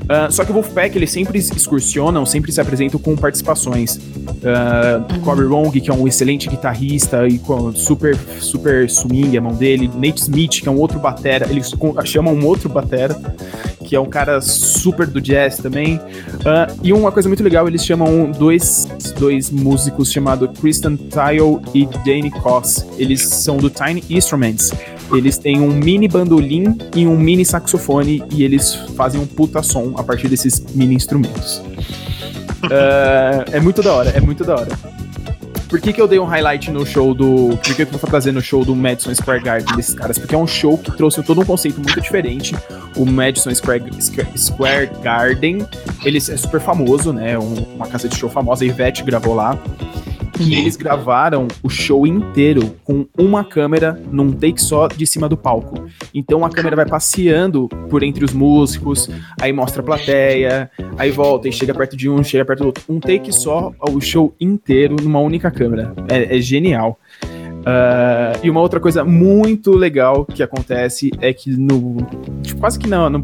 Ah, só que o Wolfpack, eles sempre excursionam, sempre se apresentam com participações. Uh, Corey Wrong, que é um excelente guitarrista e com super, super swing a mão dele. Nate Smith, que é um outro batera, eles chamam um outro batera, que é um cara super do jazz também. Ah, e uma coisa muito legal, eles chamam dois, dois músicos chamados Kristen Tile e Danny Koss. Eles são do Tiny Instruments. Eles têm um mini bandolim e um mini saxofone e eles fazem um puta som a partir desses mini instrumentos. Ah, é muito da hora, é muito da hora. Por que, que eu dei um highlight no show do. Por que, que eu tô trazendo o show do Madison Square Garden desses caras? Porque é um show que trouxe todo um conceito muito diferente. O Madison Square, Square Garden, ele é super famoso, né? Um- uma casa de show famosa, a Ivete gravou lá. E eles gravaram o show inteiro com uma câmera num take só de cima do palco. Então a câmera vai passeando por entre os músicos, aí mostra a plateia, aí volta e chega perto de um, chega perto do outro. Um take só, o show inteiro numa única câmera. É, é genial. Ah, e uma outra coisa muito legal que acontece é que no. tipo, quase que no, no,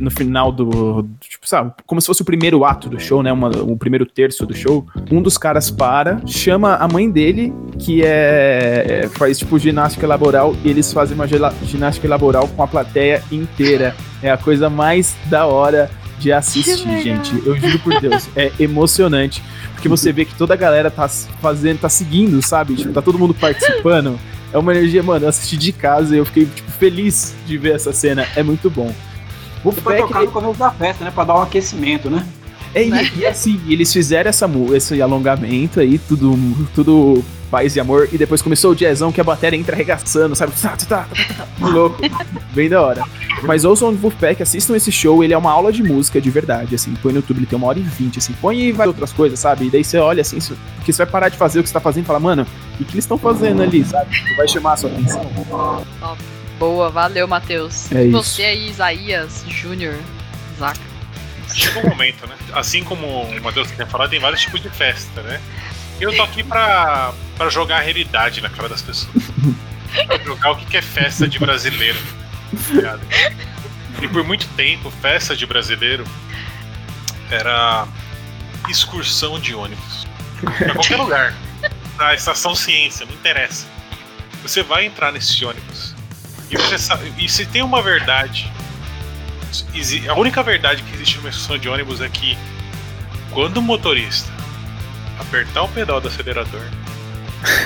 no final do. Tipo, sabe? Como se fosse o primeiro ato do show, né? Uma- o primeiro terço do show. Um dos caras para, chama a mãe dele, que é. é, faz tipo ginástica laboral, e eles fazem uma ginástica laboral com a plateia inteira. É a coisa mais da hora de assistir, gente. Eu juro por Deus. É emocionante. Porque você vê que toda a galera tá fazendo, tá seguindo, sabe? Tipo, tá todo mundo participando. É uma energia, mano, eu assisti de casa e eu fiquei, tipo, feliz de ver essa cena. É muito bom. Pra Wolfpack, tocar no começo da festa, né? Pra dar um aquecimento, né? É, e, e assim, eles fizeram essa, mu- esse alongamento aí, tudo, tudo paz e amor, e depois começou o jazzão que a bateria entra arregaçando, sabe? Tá, tá, tá, tá, tá, tá, louco. Bem da hora. Mas ouçam o Wolfpack, assistam esse show, ele é uma aula de música de verdade, assim, põe no YouTube, ele tem uma hora e vinte, assim, põe e vai outras coisas, sabe? E daí você olha assim, isso- porque você vai parar de fazer o que você tá fazendo e fala, mano, o que, que eles estão fazendo ali, sabe? Tipo, Vai chamar a sua atenção. Boa, valeu, Matheus. É e isso. você aí, Isaías Júnior, Zaca. Chega um momento, né? Assim como o Matheus tem falado, tem vários tipos de festa, né? Eu tô aqui pra, pra jogar a realidade na cara das pessoas. Pra jogar o que é festa de brasileiro. E por muito tempo, festa de brasileiro era excursão de ônibus. Pra qualquer lugar. Na estação ciência, não interessa. Você vai entrar nesse ônibus. E você sabe. E se tem uma verdade a única verdade que existe numa estação de ônibus é que quando o motorista apertar o pedal do acelerador,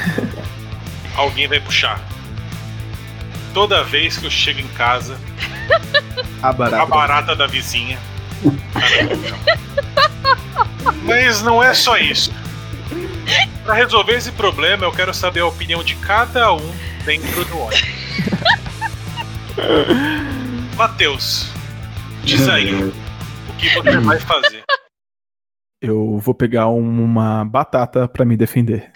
alguém vai puxar. Toda vez que eu chego em casa, A barata. a barata da vizinha. Mas não é só isso. Pra resolver esse problema, eu quero saber a opinião de cada um dentro do ônibus. Matheus, diz aí o que você vai fazer. Eu vou pegar um- uma batata pra me defender.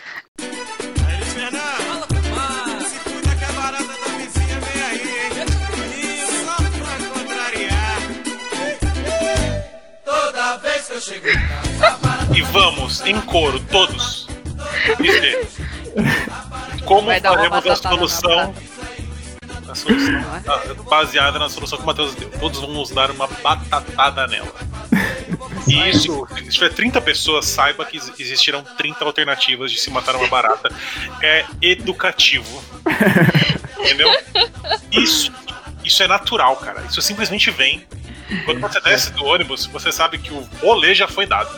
E E vamos, em coro, todos, dizer como Vai dar uma faremos a batatada na solução, é? ah, baseada na solução que o Matheus deu. Todos vamos dar uma batatada nela. E isso, se tiver 30 pessoas, saiba que ex- existirão 30 alternativas de se matar uma barata. É educativo. Entendeu? Isso, isso é natural, cara. Isso simplesmente vem. Quando você desce do ônibus, você sabe que o rolê já foi dado.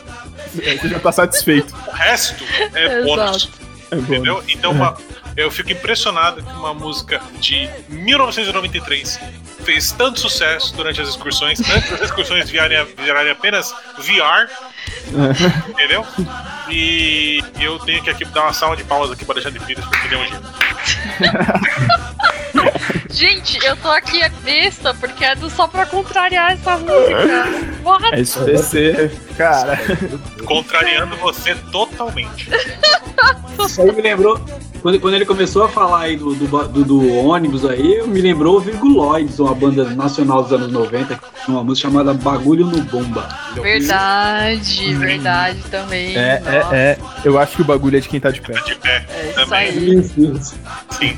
É, Você já tá satisfeito. O resto é bônus. É bom. Entendeu? Então uma- eu fico impressionado que uma música de 1993 fez tanto sucesso durante as excursões, antes das excursões virarem, virarem apenas VR, entendeu? E eu tenho que aqui dar uma salva de palmas aqui para Alexandre Pires porque ele é um gênio. Gente, eu tô aqui é besta, porque é do só pra contrariar essa música. What? É SPC, cara. Contrariando você totalmente. Isso aí me lembrou. Quando, quando ele começou a falar aí do, do, do- do ônibus aí, me lembrou o Virguloides, uma banda nacional dos anos 90, que tinha uma música chamada Bagulho no Bomba. Verdade, verdade também. É, Nossa, é, é. Eu acho que o bagulho é de quem tá de pé. De pé. é isso também. aí. Isso, isso. Sim.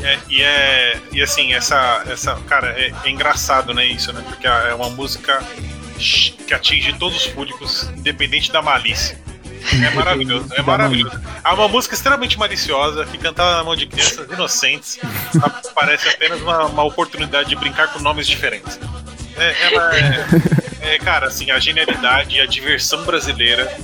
E, é, e é. E assim, essa. essa cara, é, é engraçado, né, isso, né? Porque é uma música que atinge todos os públicos, independente da malícia. É maravilhoso, é maravilhoso. É uma música extremamente maliciosa, que cantada na mão de crianças inocentes, parece apenas uma, uma oportunidade de brincar com nomes diferentes. É, ela é, é, cara, assim, a genialidade e a diversão brasileira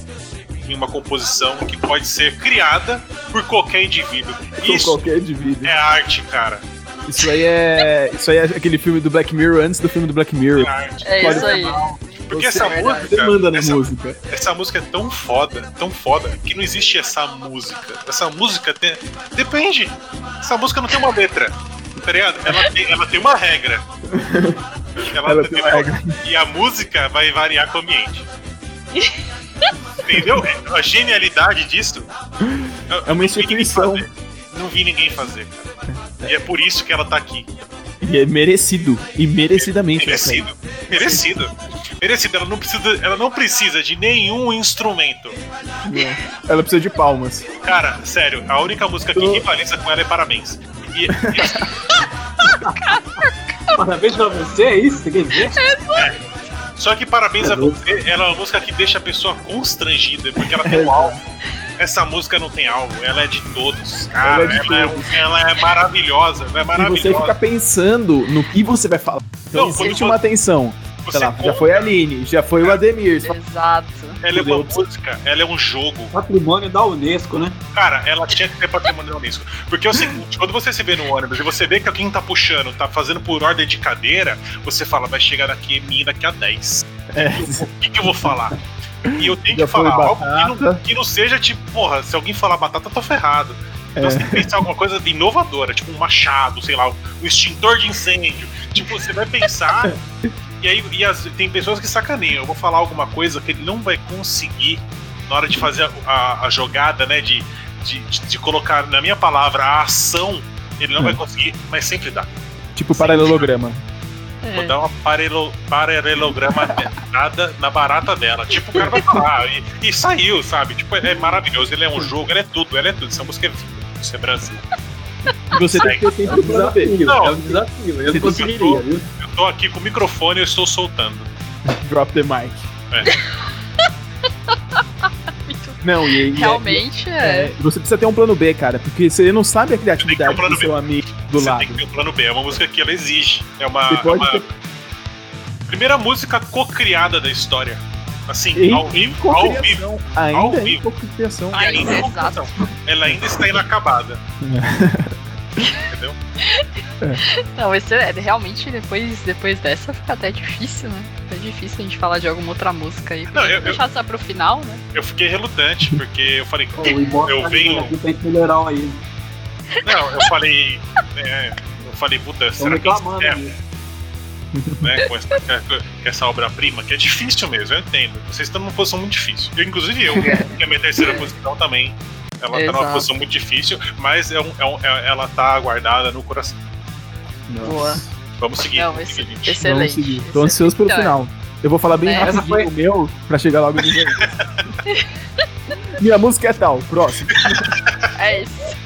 em uma composição que pode ser criada por qualquer indivíduo. Com Isso qualquer indivíduo. é arte, cara. Isso aí é. Isso aí é aquele filme do Black Mirror antes do filme do Black Mirror. É arte. É isso aí. Porque Você- essa verdade. música. Você manda na essa, música. essa música é tão foda, tão foda, que não existe essa música. Essa música tem. Depende. Essa música não tem uma letra. Tá ligado? Ela tem, ela tem uma regra. Ela, Ela tem uma regra. E a música vai variar com o ambiente. Entendeu? A genialidade disso. É uma eu não vi ninguém instituição. fazer. Não vi ninguém fazer, cara. E é por isso que ela tá aqui. E é merecido. E merecidamente. Merecido. Merecido. Merecido. Ela não precisa, ela não precisa de nenhum instrumento. É. Ela precisa de palmas. Cara, sério, a única música que rivaliza com ela é Parabéns. E, e assim, Parabéns pra você, é isso? Você quer dizer? só que Parabéns a louco. você, ela é uma música que deixa a pessoa constrangida, porque ela tem um alvo. Essa música não tem alvo, ela é de todos. Cara, Ela é ela, é, ela é maravilhosa, é E maravilhosa. você fica pensando no que você vai falar. Então Não, existe você- uma atenção. Você Sei lá, já foi a Aline, já foi o Ademir. Exato. Ela é uma música, ela é um jogo. Patrimônio da Unesco, né? Cara, ela tinha que ter patrimônio da Unesco. Porque é o seguinte, quando você se vê no ônibus e você vê que quem tá puxando tá fazendo por ordem de cadeira, você fala, vai chegar daqui em mim daqui a 10. É, O que, que eu vou falar? E eu tenho Já que falar algo que não, que não seja tipo, porra, se alguém falar batata, eu tô ferrado. Então É. você tem que pensar alguma coisa de inovadora, tipo um machado, sei lá, um extintor de incêndio. Tipo, você vai pensar. e aí e as- tem pessoas que sacaneiam. Eu vou falar alguma coisa que ele não vai conseguir na hora de fazer a, a- a jogada, né? De, de, de- colocar na minha palavra a ação. Ele não É. vai conseguir, mas sempre dá. tipo paralelograma. Vou É. dar uma parelo, paralelograma nada na barata dela. Tipo, o cara vai falar. E, e saiu, sabe? Tipo, é maravilhoso. Ele é um jogo, ele é tudo, ele é tudo. Essa música é vida. Isso é Brasil. Você tem que ter É sempre um desafio, Não. é um desafio. Eu conseguiria, tem- viu? Eu tô aqui com o microfone e eu estou soltando. Drop the mic. Muito- Não, e, e Realmente é, é. é, você precisa ter um plano B, cara, porque você não sabe a criatividade um do seu amigo do Você lado. tem que ter um plano B. É uma música que ela exige. É uma, é uma ter- primeira música co-criada da história. Assim, Em, ao vivo. Ao vivo. Ainda Ao vivo. cocriação. E ainda é Exato. Ela ainda está inacabada. Entendeu? Não, esse é realmente depois, depois dessa fica até difícil, né? É difícil a gente falar de alguma outra música aí. Não, eu- eu- deixar essa pro final, né? Eu fiquei relutante, porque eu falei, Pô, eu tá venho. aqui melhorar aí. Não, eu falei. é, eu falei, puta, será que reclamando é, né, com essa, essa obra-prima, que é difícil mesmo, eu entendo. Vocês estão numa posição muito difícil. Eu, inclusive eu, que é a minha terceira posição também. Ela tá numa Exato. posição muito difícil, mas é um, é um- é- ela tá guardada no coração. Nossa. Boa. Vamos seguir. Não, vamos seguir, excelente. Vamos seguir. Tô excelente. ansioso pelo Então, final. Eu vou falar bem É, rapidinho essa foi- o meu pra chegar logo no meu. Minha música é tal, próximo. É isso.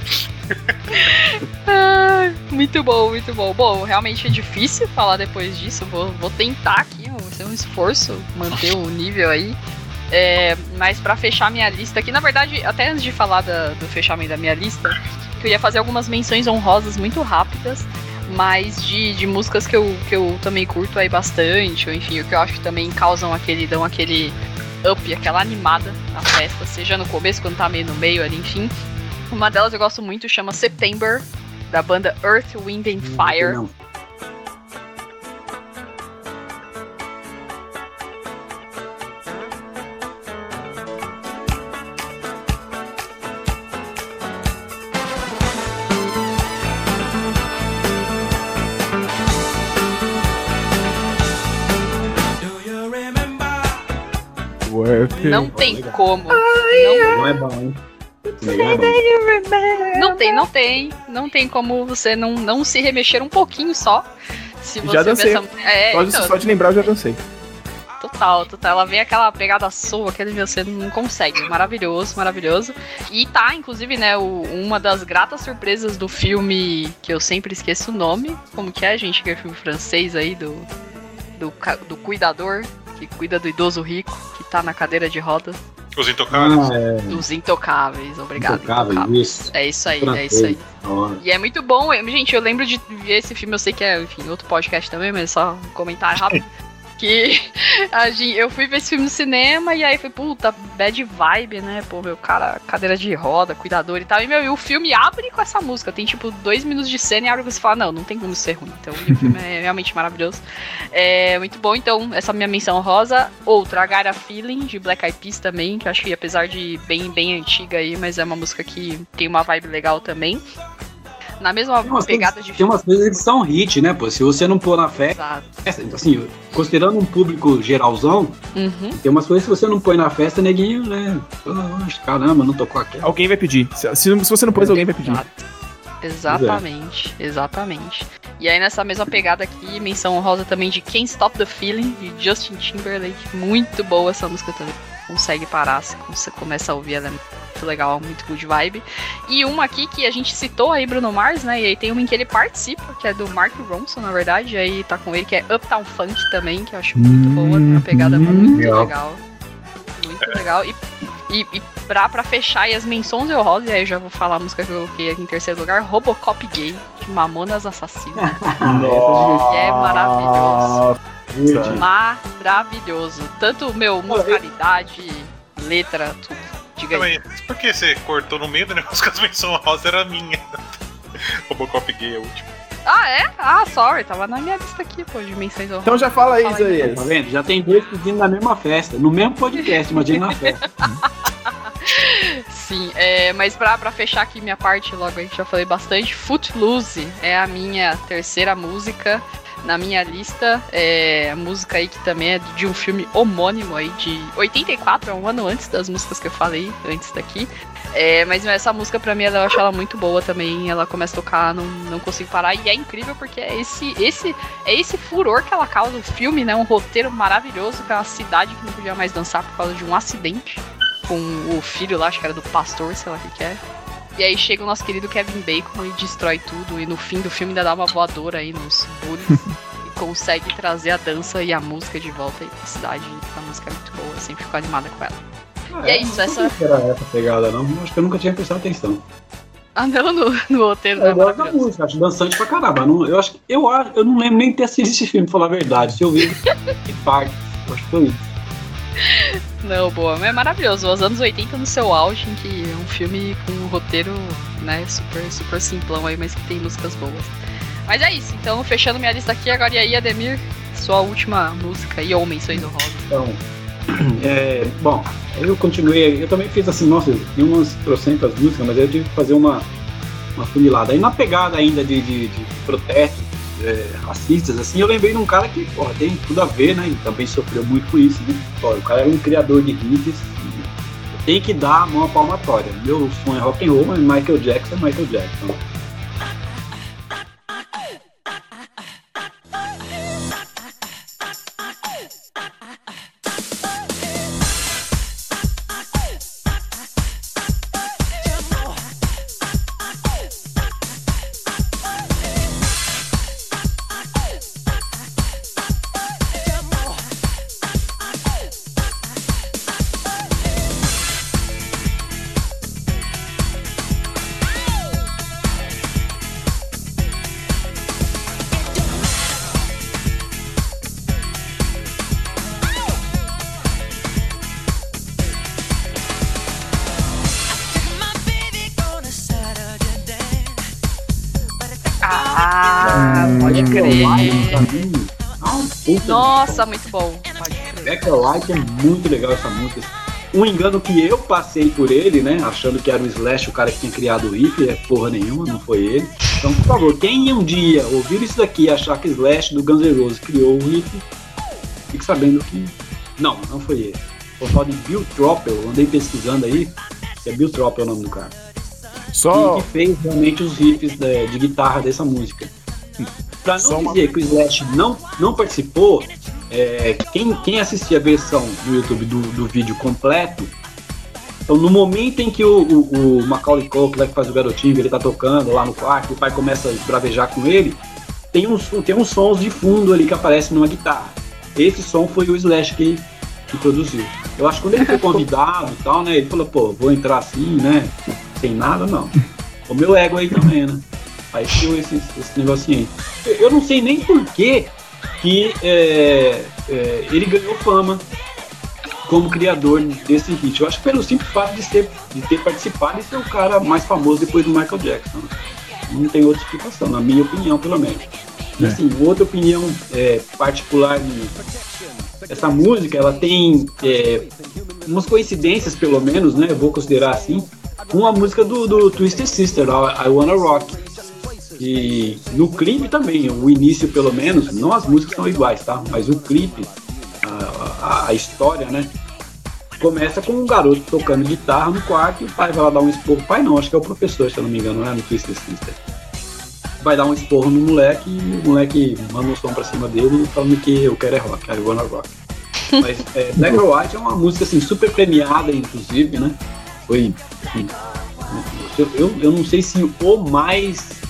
Muito bom, muito bom. Bom, realmente é difícil falar depois disso. Vou, vou tentar aqui, vai ser um esforço manter o nível aí. É, mas pra fechar minha lista aqui, na verdade, até antes de falar da- do fechamento da minha lista, eu queria fazer algumas menções honrosas muito rápidas, mas de, de músicas que eu, que eu também curto aí bastante, ou enfim, o que eu acho que também causam aquele, dão aquele up, aquela animada na festa, seja no começo, quando tá meio no meio ali, enfim. Uma delas eu gosto muito, chama September, da banda Earth, Wind and Fire. Não. Do Não tem legal. como. Não, Não é bom, hein? É não tem, não tem. Não tem como você não, não se remexer um pouquinho só. Se você Já dancei. essa. É, Só, de, então, só de lembrar eu já dancei. Total, total. Ela vem aquela pegada sua, aquele meu, você não consegue. Maravilhoso, maravilhoso. E tá, inclusive, né, o- uma das gratas surpresas do filme que eu sempre esqueço o nome. Como que é, gente? Que é o filme francês aí do, do, do cuidador que cuida do idoso rico que tá na cadeira de rodas. Os intocáveis. Ah, é. Dos intocáveis, obrigado. Intocável, Intocáveis. isso. É isso aí, é isso aí. Ó, E é muito bom, gente, eu lembro de ver esse filme, eu sei que é, enfim, outro podcast também, mas só um comentário rápido. Que a gente, eu fui ver esse filme no cinema e aí foi, puta, bad vibe, né? Pô, meu cara, cadeira de roda, cuidador e tal. E, meu, e o filme abre com essa música. Tem, tipo, dois minutos de cena e abre com você fala, não, não tem como ser ruim. Então, o filme é realmente maravilhoso. É muito bom. Então, essa minha menção rosa. Outra, a Gara Feeling, de Black Eyed Peas também, que eu acho que apesar de bem, bem antiga aí, mas é uma música que tem uma vibe legal também. Na mesma Tem umas, pegada coisas, de tem umas coisas que são hit, né, pô? Se você não pôr na festa, Exato. assim, considerando um público geralzão, Uhum. tem umas coisas que você não põe na festa, neguinho, né? Caramba, não tocou aquela. Alguém vai pedir. Se, se- se você não pôs, alguém vai pedir. Exato. Exatamente, exatamente. E aí nessa mesma pegada aqui, menção honrosa também de Can't Stop the Feeling, de Justin Timberlake. Muito boa essa música também. Consegue parar, se você começa a ouvir, ela é muito legal, muito good vibe. E uma aqui que a gente citou aí, Bruno Mars, né? E aí tem uma em que ele participa, que é do Mark Ronson, na verdade. E aí tá com ele, que é Uptown Funk também, que eu acho muito boa, tem uma pegada muito legal. legal. Muito legal. E e, e pra, pra fechar aí as menções eu rodo, e aí eu já vou falar a música que eu coloquei aqui em terceiro lugar, Robocop Gay, de Mamonas Assassinas. que é maravilhoso. Maravilhoso. Tanto, meu, musicalidade, letra, tudo. Diga aí. Também, por que você cortou no meio do negócio que as menções rosa era minha? Robocop gay é o último. Ah, é? Ah, sorry, tava na minha lista aqui, pô, de menções honrosas. Então já fala aí, Fala aí, Isaías. Tá vendo? Já tem dois pedindo na mesma festa, no mesmo podcast, imagina na festa. Sim, é, mas pra, pra fechar aqui minha parte, logo aí que já falei bastante, Footloose é a minha terceira música na minha lista. É a música aí que também é de um filme homônimo aí de 84, é um ano antes das músicas que eu falei antes daqui. É, mas essa música pra mim eu acho ela muito boa também. Ela começa a tocar, não, não consigo parar. E é incrível porque é esse, esse, é esse furor que ela causa no filme, né? Um roteiro maravilhoso, que é uma cidade que não podia mais dançar por causa de um acidente com o filho lá, acho que era do pastor, sei lá o que, que é. E aí chega o nosso querido Kevin Bacon e destrói tudo. E no fim do filme ainda dá uma voadora aí nos bullies. e consegue trazer a dança e a música de volta aí pra cidade. A música é muito boa, sempre fico animada com ela. E é isso, não essa- que era essa pegada, não. Acho que eu nunca tinha prestado atenção. Ah, não, no, no roteiro Eu é da maravilhoso. música, acho dançante pra caramba. Não, eu, acho, que- eu, acho- eu não lembro nem ter assistido esse filme, pra falar a verdade. Se eu vi, que parte. Eu Acho que foi isso. Não, boa, mas é maravilhoso. Os anos 80 no seu auge, em que é um filme com um roteiro, né, super, super simplão aí, mas que tem músicas boas. Mas é isso, então fechando minha lista aqui, agora e aí, Ademir, sua última música e ou menções honrosas. Então, é, bom, eu continuei, eu também fiz assim, nossa, tem umas trocentas músicas, mas eu tive que fazer uma, uma funilada. Aí na pegada ainda de, de, de protestos é, racistas, assim, eu lembrei de um cara que, porra, tem tudo a ver, né, e também sofreu muito com isso, né? Pô, o cara era um criador de hits, tem que dar a mão palmatória. Meu sonho é rock and roll, mas Michael Jackson é Michael Jackson. Puta Nossa, muito bom. Pode crer. Back Light é muito legal essa música. Um engano que eu passei por ele, né? Achando que era o Slash o cara que tinha criado o riff, é porra nenhuma, não foi ele. Então, por favor, quem um dia ouvir isso daqui e achar que Slash do Guns N' Roses criou o riff, fique sabendo que. Não, não foi ele. Foi o tal de Bill Tropel, eu andei pesquisando aí, que é Bill Tropel o nome do cara. Só. Que, que fez realmente os riffs de, de guitarra dessa música. Pra não Só uma- dizer que o Slash não, não participou, é, quem, quem assistir a versão do YouTube do, do vídeo completo, então no momento em que o, o, o Macaulay Culkin, lá que faz o garotinho, ele tá tocando lá no quarto, o pai começa a bravejar com ele, tem uns, tem uns sons de fundo ali que aparecem numa guitarra. Esse som foi o Slash que, que produziu. Eu acho que quando ele foi convidado e tal, né, ele falou, pô, vou entrar assim, né, sem nada, não. O meu ego aí também, né. Aí criou esse, esse negocinho aí. Eu- não sei nem por que que é, é, ele ganhou fama como criador desse hit. Eu acho que pelo simples fato de, ser, de ter participado e ser o cara mais famoso depois do Michael Jackson. Não tem outra explicação, na minha opinião, pelo menos. E, É. assim, outra opinião é, particular de essa música, ela tem é, umas coincidências, pelo menos, né? Eu vou considerar assim, com a música do, do Twisted Sister, I Wanna Rock. E no clipe também, o início pelo menos, não as músicas são iguais, tá? Mas o clipe, a, a- a história, né? Começa com um garoto tocando guitarra no quarto e o pai vai lá dar um esporro. O pai não, acho que é o professor, se eu não me engano, né? No Twisted Sister. Vai dar um esporro no moleque e o moleque manda um som pra cima dele falando que eu quero é rock, I wanna rock. Mas é, Black or White é uma música assim, super premiada, inclusive, né? Foi. eu, eu, eu não sei se o mais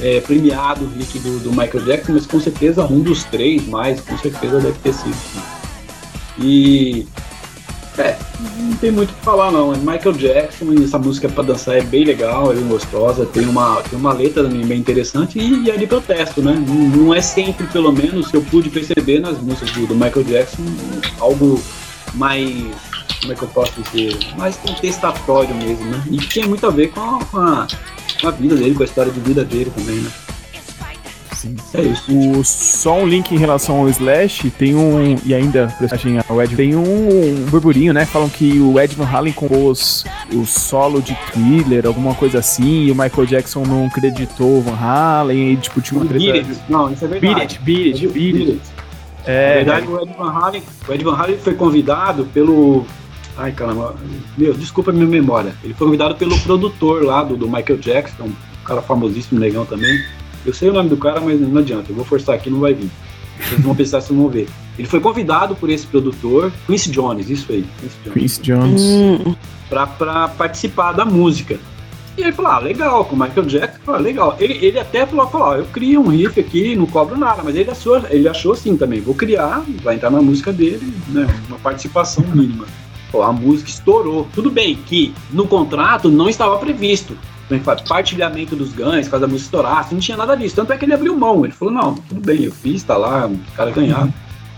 é, premiado hit do, do Michael Jackson, mas com certeza um dos três mais, com certeza deve ter sido. E. É, não tem muito o que falar não. É Michael Jackson e essa música pra dançar é bem legal, é bem gostosa, tem uma, tem uma letra também bem interessante e, e é de protesto, né? Não, não é sempre, pelo menos, que eu pude perceber nas músicas do, do Michael Jackson, algo mais. Como é que eu posso dizer? Mais contestatório mesmo, né? E tem muito a ver com a, com a, com a vida dele, com a história de vida dele também, né? Sim. É isso. O, só um link em relação ao Slash, tem um. E ainda, personagem ao Ed, tem um, burburinho, né? Falam que o Ed Van Halen compôs o solo de thriller, alguma coisa assim, e o Michael Jackson não acreditou o Van Halen, e tipo, tinha uma Beat treta. Não, isso é Beat verdade. it, beat it, beat it. Na É, verdade, o Ed Van Halen, o Ed Van Halen foi convidado pelo. Ai, caramba. Meu, desculpa a minha memória. Ele foi convidado pelo produtor lá do, do Michael Jackson, um cara famosíssimo, negão também. Eu sei o nome do cara, mas não adianta. Eu vou forçar aqui, não vai vir. Vocês vão pensar se vão ver. Ele foi convidado por esse produtor, Quincy Jones, isso aí. Quincy Jones. Quincy Jones. pra, pra participar da música. E ele falou, ah, legal, com o Michael Jackson, falou, ah, legal. Ele, ele até falou, falou, ah, eu crio um riff aqui, não cobro nada, mas ele achou, ele achou assim também, vou criar, vai entrar na música dele, né, uma participação mínima. Pô, a música estourou. Tudo bem que no contrato não estava previsto como é fala, partilhamento dos ganhos, caso a música estourasse, não tinha nada disso. Tanto é que ele abriu mão, ele falou, não, tudo bem, eu fiz, tá lá, o cara ganhar.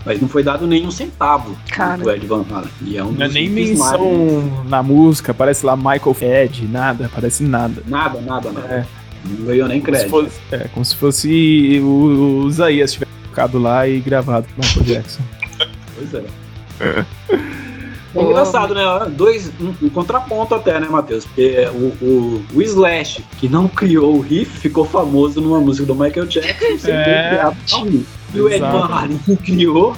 Mas não foi dado nenhum centavo Cara. pro Ed Van Halen. E é um Não é dos nem riffs mais- menção na música, parece lá Michael Ed, nada, parece nada. Nada, nada, nada. É. Não ganhou nem Como crédito. fosse, é, como se fosse o, o Isaías tivesse tocado lá e gravado com o Michael Jackson. Pois é. É engraçado, né? Dois, um, um contraponto até, né, Matheus? Porque o, o, o Slash, que não criou o riff, ficou famoso numa música do Michael Jackson sem É. ter criado. E o Ed Exato. Van Halen que criou,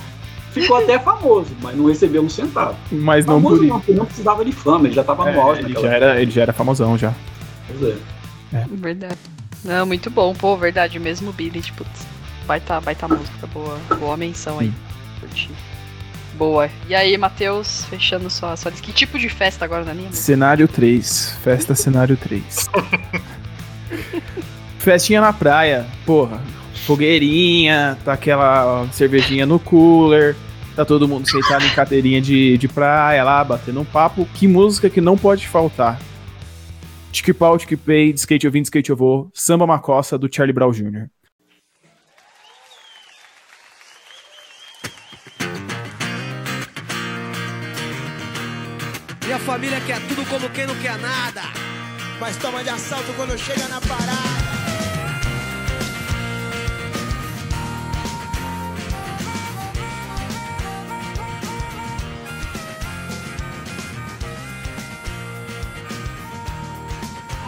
ficou até famoso, mas não recebeu um centavo. Mas não famoso por não, porque não precisava de fama, ele já tava no auge É, ele, já era, ele já era famosão já. Pois é. Verdade. Não, muito bom. Pô, verdade mesmo, o Billy, tipo, vai tá, vai tá música, boa, boa menção aí. Curti. Boa. E aí, Matheus, fechando sua, sua lista. Que tipo de festa agora na minha? Cenário 3. Festa cenário 3. Festinha na praia, porra. Fogueirinha, tá aquela cervejinha no cooler, tá todo mundo sentado em cadeirinha de, de praia lá, batendo um papo. Que música que não pode faltar? Tique pau, tique pay, de skate eu vim, de skate eu vou, samba macossa do Charlie Brown Jr. família quer tudo como quem não quer nada. Mas toma de assalto quando chega na parada.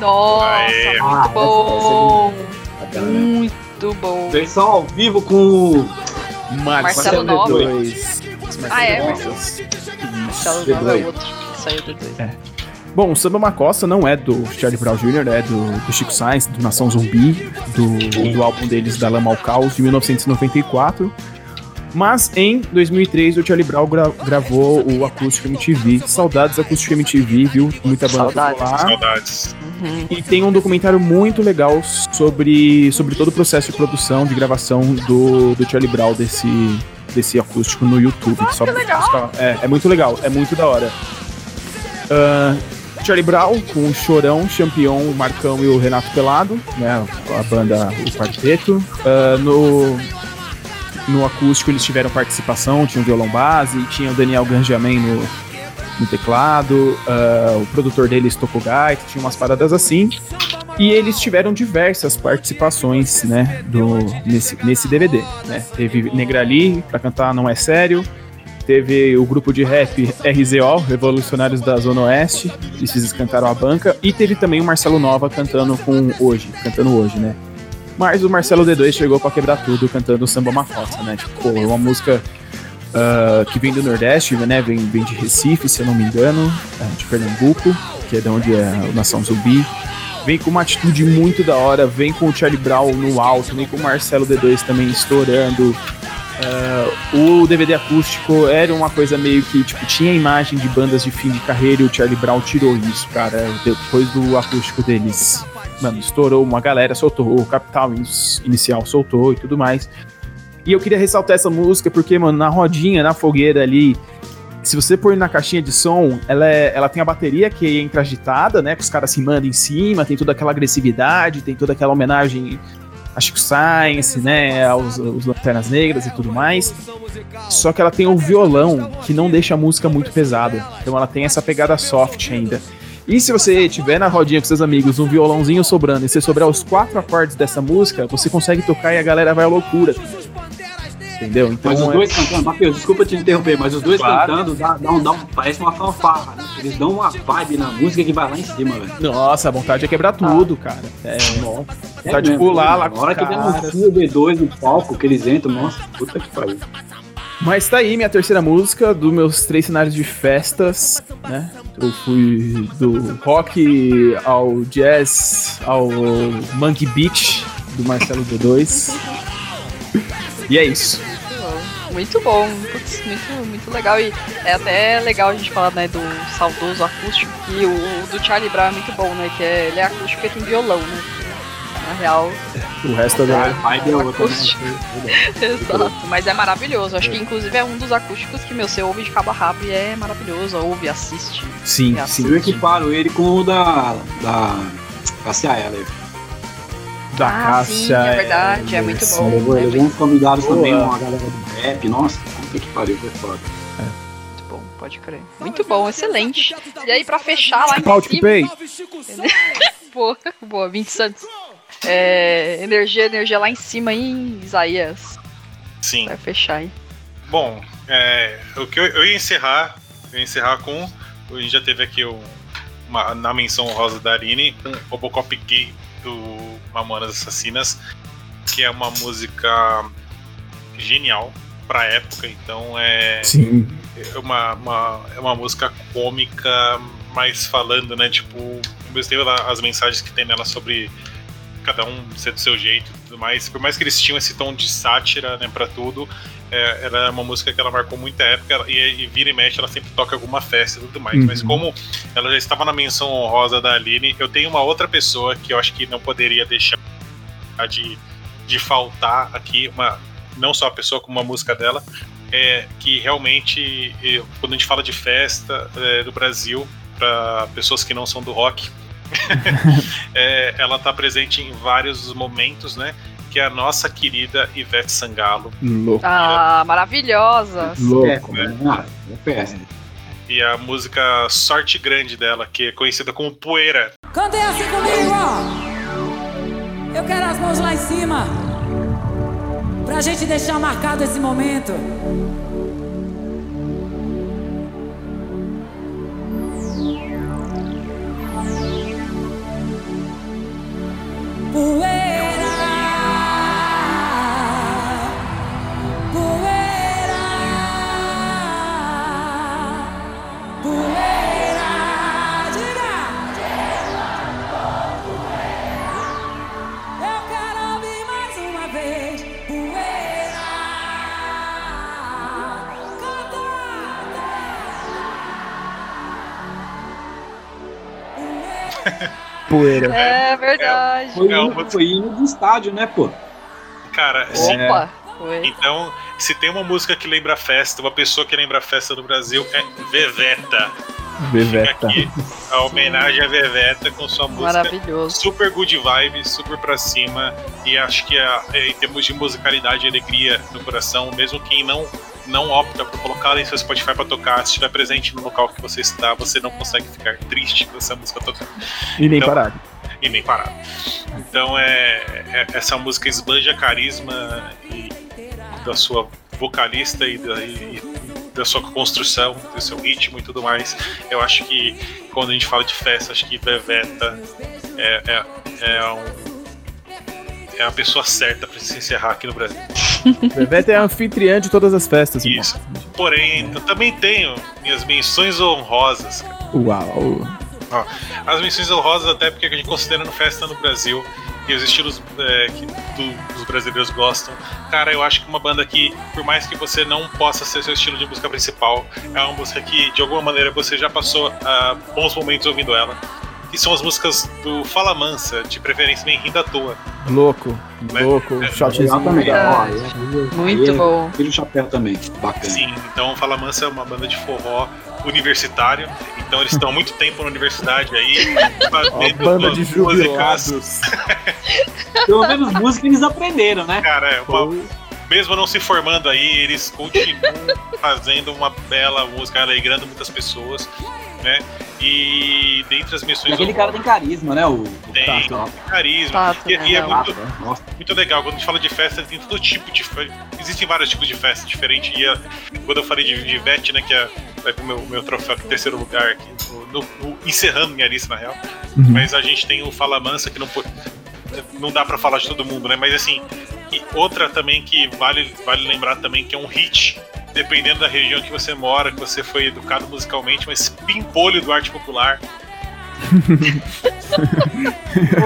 Nossa, Aê. muito Ah, bom. Muito bom. Versão ao vivo com o Marcelo Marcelo Nova. D2. Ah, é? Marcelo Marcelo D2. Nova é outro saiu do dois. Bom, o Samba Macossa não é do Charlie Brown Jr., é do, do Chico Sainz, do Nação Zumbi, do, do álbum deles Da Lama ao Caos, de 1994. Mas em 2003 o Charlie Brown gra- gravou o Acústico MTV. Saudades Acústico MTV, viu? Muita banda Saudades. lá. Saudades. Uhum. E tem um documentário muito legal sobre, sobre todo o processo de produção, de gravação do, do Charlie Brown desse, desse acústico no YouTube. Só buscar- É, é muito legal, é muito da hora. Ah, Charlie Brown com o Chorão, Champion, o Marcão e o Renato Pelado, né? A banda, o quarteto. Ah, no, no acústico eles tiveram participação, tinha o violão base, tinha o Daniel Ganjamin no, no teclado, ah, o produtor deles tocou gaita, tinha umas paradas assim. E eles tiveram diversas participações, né, do, nesse, nesse DVD, né? Teve Negrali pra cantar Não É Sério, teve o grupo de rap RZO, Revolucionários da Zona Oeste, eles cantaram a banca, e teve também o Marcelo Nova cantando com Hoje, cantando Hoje, né? Mas o Marcelo D2 chegou pra quebrar tudo cantando Samba Mafossa, né? Tipo, é uma música ah, que vem do Nordeste, né? Vem, vem de Recife, se eu não me engano, é, de Pernambuco, que é de onde é a Nação Zumbi. Vem com uma atitude muito da hora, vem com o Charlie Brown no alto, vem com o Marcelo D2 também estourando. Ah, o DVD acústico era uma coisa meio que, tipo, tinha imagem de bandas de fim de carreira e o Charlie Brown tirou isso, cara, depois do acústico deles. Mano, estourou, uma galera soltou, o Capital in- Inicial soltou e tudo mais. E eu queria ressaltar essa música porque, mano, na rodinha, na fogueira ali, se você pôr na caixinha de som, ela, é- ela tem a bateria que entra agitada, né? Que os caras se mandam em cima, tem toda aquela agressividade, tem toda aquela homenagem a Chico Science, né? Aos Lanternas Negras e tudo mais. Só que ela tem o violão, que não deixa a música muito pesada. Então ela tem essa pegada soft ainda. E se você tiver na rodinha com seus amigos um violãozinho sobrando e você sobrar os quatro acordes dessa música, você consegue tocar e a galera vai à loucura. Entendeu? Então Mas os é- dois cantando, Matheus, desculpa te interromper, mas os dois Claro. cantando dá, dá um, dá um- parece uma fanfarra, né? Eles dão uma vibe na música que vai lá em cima, velho. Nossa, a vontade é quebrar tudo, cara. É, Tá de mesmo, pular lá Na hora que denuncia o D2 no palco, que eles entram, nossa, puta que pariu. Mas tá aí minha terceira música dos meus três cenários de festas, né? Eu fui do rock ao jazz, ao Monkey Beach, do Marcelo D2. E é isso. Muito bom, putz, muito, muito legal. E é até legal a gente falar, né, do saudoso acústico, que o, o do Charlie Brown é muito bom, né? Que é, ele é acústico porque tem violão, né? Na real, O resto A da. vibe é né? acústico. exato. Mas é maravilhoso. Acho que inclusive é um dos acústicos que meu você ouve de cabo a rabo e é maravilhoso. Ouve, assiste. Sim, É sim. Eu equiparo ele com o da. da. Cassia Eller. Da ah, Cássia. sim, é verdade. É muito sim. bom. É levou muito, uns convidados Boa. também, uma galera do rap, nossa, puta que pariu, foi foda. muito bom, pode crer. Muito bom, excelente. E aí, pra fechar lá em Pau de cima. Pay. Boa, boa, 20 Santos. É, energia, energia lá em cima aí, em Isaías. Sim. Vai fechar aí. Bom, é, o que eu, eu ia encerrar, eu ia encerrar com. A gente já teve aqui o- uma, na menção rosa da Arine, com Robocop Gay do Mamonas Assassinas, que é uma música genial pra época, então é. Sim. uma, uma, é uma música cômica, mas falando, né? Tipo, ao mesmo tempo as mensagens que tem nela sobre cada um ser do seu jeito e tudo mais. Por mais que eles tinham esse tom de sátira, né, pra tudo, é, era uma música que ela marcou muita época e, e vira e mexe, ela sempre toca alguma festa e tudo mais. Uhum. Mas como ela já estava na menção honrosa da Aline, eu tenho uma outra pessoa que eu acho que não poderia deixar de, de faltar aqui, uma, não só a pessoa como a música dela, é que realmente, eu- quando a gente fala de festa é, do Brasil, para pessoas que não são do rock, é, ela está presente em vários momentos, né? Que é a nossa querida Ivete Sangalo. Louco. Ah, maravilhosa. Louco. né? Ah, é festa. E a música Sorte Grande dela, que é conhecida como Poeira. Cantem assim comigo, ó. Eu quero as mãos lá em cima. Pra gente deixar marcado esse momento. Poeira. Poeira. É verdade. Foi, É uma- foi hino de estádio, né, pô? Cara, sim. Opa, foi. Então, se tem uma música que lembra festa, uma pessoa que lembra festa no Brasil é Veveta. Veveta. aqui a homenagem à Veveta com sua música Maravilhoso. super good vibe, super pra cima. E acho que a- é, em termos de musicalidade e alegria no coração, mesmo quem não, não opta por colocá-la em seu Spotify pra tocar, se estiver presente no local que você está, você não consegue ficar triste com essa música tocando E nem Então- parado. e nem parado. Então é, é- essa música esbanja carisma e da sua vocalista e da, e da sua construção, do seu ritmo e tudo mais. Eu acho que quando a gente fala de festa, acho que Beveta é, é, é, um- é a pessoa certa para se encerrar aqui no Brasil. Veveta é anfitriã de todas as festas, irmão. Isso. Porém, eu também tenho minhas menções honrosas. Uau. As menções honrosas, até porque a gente considera no festa no Brasil e os estilos é, que do- os brasileiros gostam. Cara, eu acho que uma banda que, por mais que você não possa ser seu estilo de música principal, é uma música que, de alguma maneira, você já passou ah, bons momentos ouvindo ela. Que são as músicas do Fala Mansa, de preferência nem rindo à toa. Louco. Louco. É, Shotzinho. Legal também. Verdade. Ó, aí- Muito aí é- bom. Tira o chapéu também. Bacana. Sim, então Fala Mansa é uma banda de forró universitário. Então eles estão há muito tempo na universidade aí, Ó, fazendo banda de músicas. jubilados. Pelo menos música eles aprenderam, né? Cara, é uma, mesmo não se formando aí, eles continuam fazendo uma bela música, alegrando muitas pessoas, né? E dentre as E missões aquele cara tem carisma, né? O, o tem Tato carisma. Tato, e, né, e é não. muito, Nossa, muito legal. Quando a gente fala de festa, tem todo tipo de festa. Existem vários tipos de festa diferentes. E a- quando eu falei de, de Ivete, né, que é, vai pro meu, meu troféu em terceiro lugar aqui, no- no- no- encerrando minha lista, na real. Uhum. Mas a gente tem o Fala Mansa, que não, não dá pra falar de todo mundo, né? Mas assim, e outra também que vale, vale lembrar também, que é um hit, dependendo da região que você mora, que você foi educado musicalmente, mas pimpolho do arte popular.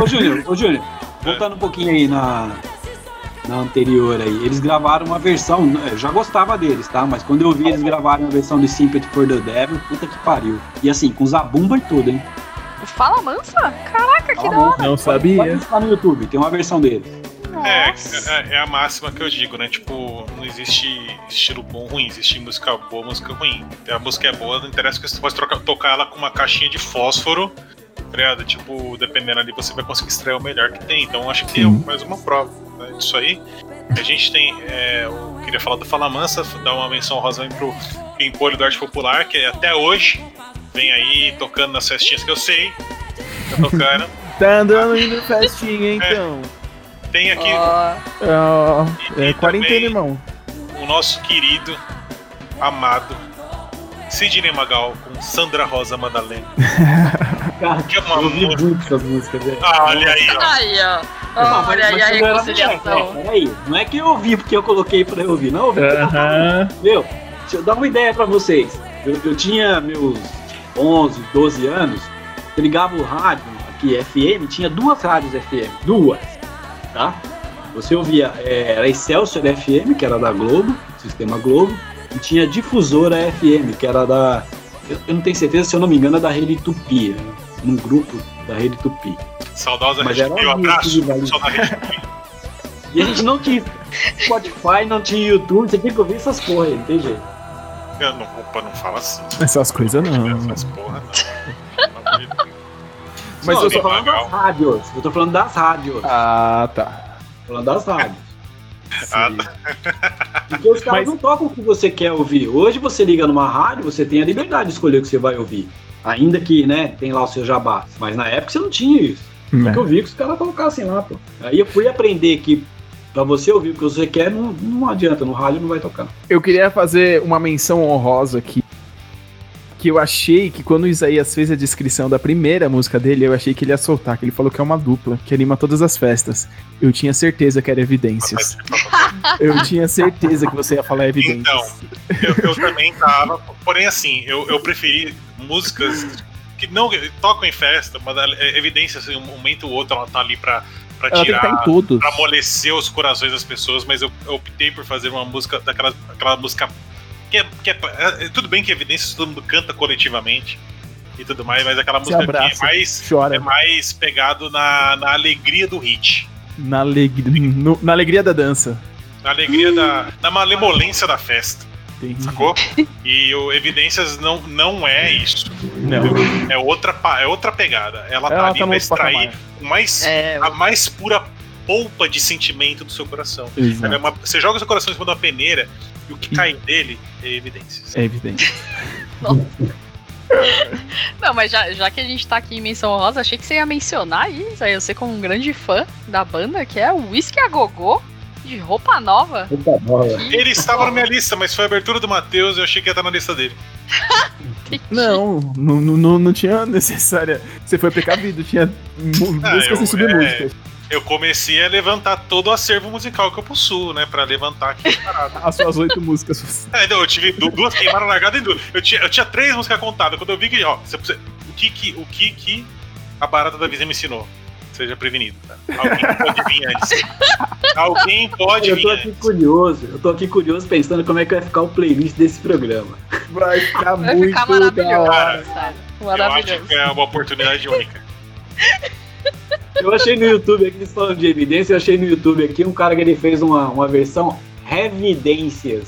Ô, Júnior, ô, Júnior, voltando um pouquinho aí na, na anterior aí, eles gravaram uma versão, eu já gostava deles, tá? Mas quando eu vi eles gravaram uma versão de Sympathy for the Devil, puta que pariu. E assim, com zabumba e tudo, hein? Fala mansa? Caraca, que da hora. Não Pode sabia. buscar no YouTube, tem uma versão deles. É, Nossa. é, é a máxima que eu digo, né? Tipo, não existe estilo bom ou ruim, existe música boa, música ruim. A música é boa, não interessa que você pode trocar, tocar ela com uma caixinha de fósforo, tá ligado? Tipo, dependendo ali, você vai conseguir extrair o melhor que tem. Então, acho que é mais uma prova né, disso aí. A gente tem, é, eu queria falar do Fala Mansa, dar uma menção rosa aí pro Pimpolho do Arte Popular, que até hoje vem aí tocando nas festinhas que eu sei, tá tocando. Tá andando indo festinha, então. Tem aqui Ó, Ó, E é quarentena, irmão. o nosso querido, amado Sidney Magal com Sandra Rosa Madalena. Cara, Que é uma música. muito essas músicas, velho. Ah, olha aí, ó. Aí, ó. Mas- Olha aí a reconciliação. né? Peraí, não é que eu ouvi porque eu coloquei pra eu ouvir, não, eu ouvi tava Aham. Meu, deixa eu dar uma ideia pra vocês. Eu, eu tinha meus 11, 12 anos, eu ligava o rádio aqui, FM, tinha duas rádios FM, duas, tá? Você ouvia, é, era Excelsior FM, que era da Globo, Sistema Globo, e tinha Difusora FM, que era da, eu, eu não tenho certeza, se eu não me engano, é da Rede Tupi, né? num grupo da Rede Tupi. Saudosa Mas Rede era Pio, um abraço. E a gente não tinha Spotify, não tinha YouTube, você tinha que ouvir essas porra aí, não tem jeito. Eu não, opa, não fala assim. Essas coisas não. Essas porra, não. Mas não, eu tô falando das rádios, eu tô falando das rádios. Ah, tá. Falando das rádios. Ah, Porque os caras Mas- não tocam o que você quer ouvir. Hoje você liga numa rádio, você tem a liberdade de escolher o que você vai ouvir. Ainda que, né, tem lá o seu jabá. Mas na época você não tinha isso. É. Eu vi que os caras colocassem lá, pô. Aí eu fui aprender que pra você ouvir o que você quer, não, não adianta. No rádio não vai tocar. Eu queria fazer uma menção honrosa aqui. Que eu achei que quando o Isaías fez a descrição da primeira música dele, eu achei que ele ia soltar, que ele falou que é uma dupla, que anima todas as festas. Eu tinha certeza que era evidências. Eu tinha certeza que você ia falar evidências. Então, eu, eu também tava. Porém, assim, eu, eu preferi músicas que não tocam em festa, mas é evidência, assim, um momento ou outro ela tá ali pra, pra Ela tirar. todos. pra amolecer os corações das pessoas, mas eu, eu optei por fazer uma música daquela aquela música que é, que é- é- tudo bem que evidências todo mundo canta coletivamente e tudo mais, mas aquela música que é abraça, mais chora. é mais pegado na, na alegria do hit, Na, alegria, no- na alegria da dança. na alegria da na malemolência da festa. Entendi. Sacou? E o Evidências não, não é isso. Não. É outra, é outra pegada. Ela, tá Ela ali tá pra extrair mais, É, a mais pura polpa de sentimento do seu coração. Exato. É uma- você joga o seu coração em cima de uma peneira e o que cai dele é evidências. É evidente. Não, mas já, já que a gente tá aqui em menção rosa, achei que você ia mencionar isso. Aí você, como um grande fã da banda, que é o Whisky a Gogô, de roupa nova. Opa, bola. Ele estava na minha lista, mas foi a abertura do Matheus e eu achei que ia estar na lista dele. Não, não, não, não, tinha necessária. Você foi precavido, tinha Ah, músicas eu- e submúsicas. Eu comecei a levantar todo o acervo musical que eu possuo, né? Pra levantar aqui a parada. As suas oito músicas. É, então, eu tive du- duas queimaram largada em duas. Eu tinha, eu tinha três músicas contadas. Quando eu vi que, ó, você- você- o que que, o que que a barata da vizinha me ensinou? Seja prevenido, tá? Alguém pode vir antes. Alguém pode Eu tô vir aqui antes. curioso, eu tô aqui curioso pensando como é que vai ficar o playlist desse programa. Vai ficar Vai muito ficar da maravilhoso, hora. sério. Eu acho que é uma oportunidade única. Eu achei no YouTube aqui, eles falando de evidência, eu achei no YouTube aqui um cara que ele fez uma, uma versão Revidências.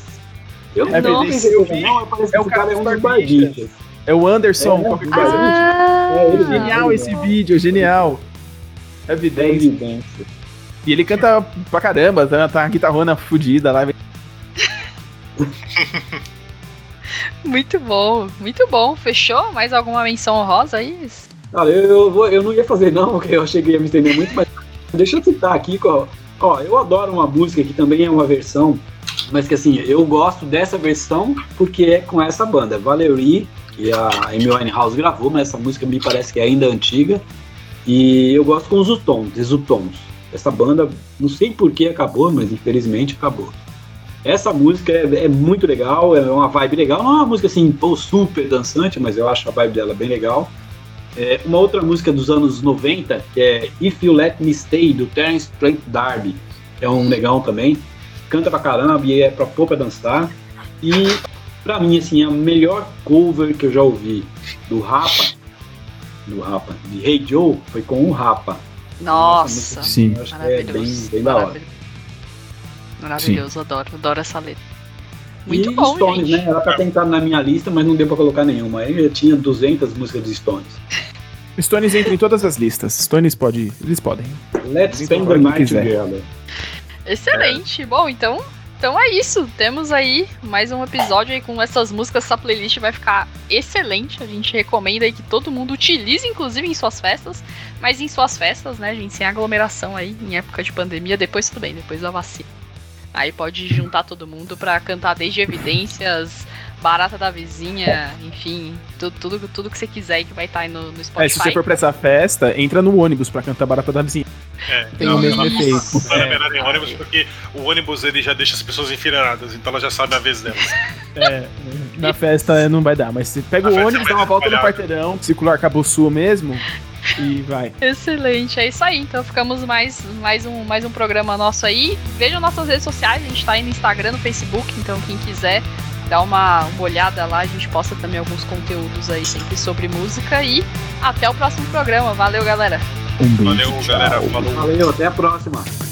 Eu não Evidências, sei não, parece que É o cara cara é um dos. É o Anderson, É, qualquer é, coisa. Ah, É, ele Genial esse vídeo, genial. Evidência. Evidência. E ele canta pra caramba, tá, tá a guitarrona fudida lá. muito bom, muito bom. Fechou? Mais alguma menção honrosa aí? Cara, eu, eu, vou, eu não ia fazer não, porque eu achei que ia me estender muito, mas deixa eu citar aqui, ó, ó, eu adoro uma música que também é uma versão, mas que assim, eu gosto dessa versão porque é com essa banda, Valerie, que a Amy Winehouse gravou, mas essa música me parece que é ainda antiga, e eu gosto com os Utons, os Utons. Essa banda, não sei por que acabou, mas infelizmente acabou. Essa música é, é muito legal, é uma vibe legal, não é uma música assim, super dançante, mas eu acho a vibe dela bem legal. É, uma outra música dos anos 90, que é If You Let Me Stay, do Terence Trent D'Arby. É um negão também. Canta pra caramba e é pra pôr pra dançar. E pra mim, assim, a melhor cover que eu já ouvi do Rapa, do Rapa, de Hey Joe, foi com o Rapa. Nossa, Sim. Eu acho que é bem, maravilhoso. bem da hora. maravilhoso. Maravilhoso, adoro, adoro essa letra. Muito e bom, Stones, gente. né? Era pra ter entrado na minha lista, mas não deu pra colocar nenhuma. Aí eu tinha 200 músicas dos Stones. Stones entra em todas as listas. Stones pode. Eles podem. Let's Spend the Night. Together. Excelente. Bom, então, então é isso. Temos aí mais um episódio aí com essas músicas. Essa playlist vai ficar excelente. A gente recomenda aí que todo mundo utilize, inclusive em suas festas. Mas em suas festas, né, gente, sem aglomeração aí, em época de pandemia. Depois tudo bem, depois da vacina. Aí pode juntar todo mundo pra cantar desde evidências, barata da vizinha, enfim, tudo, tudo, tudo que você quiser que vai estar aí no, no Spotify. É, se você for pra essa festa, entra no ônibus pra cantar Barata da Vizinha. É, Tem o mesmo não, efeito. Não é É. melhor em ônibus porque o ônibus ele já deixa as pessoas enfileiradas, então ela já sabe a vez delas. É, na festa não vai dar, mas você pega Na o ônibus, dá uma volta no quarteirão, circular Cabo Sul mesmo e vai. Excelente, é isso aí. Então ficamos mais, mais, um, mais um programa nosso aí. Vejam nossas redes sociais, a gente tá aí no Instagram, no Facebook, então quem quiser dar uma, uma olhada lá, a gente posta também alguns conteúdos aí sempre sobre música e até o próximo programa. Valeu, galera! Um beijo. Valeu, galera. tchau. Falou. Valeu, até a próxima.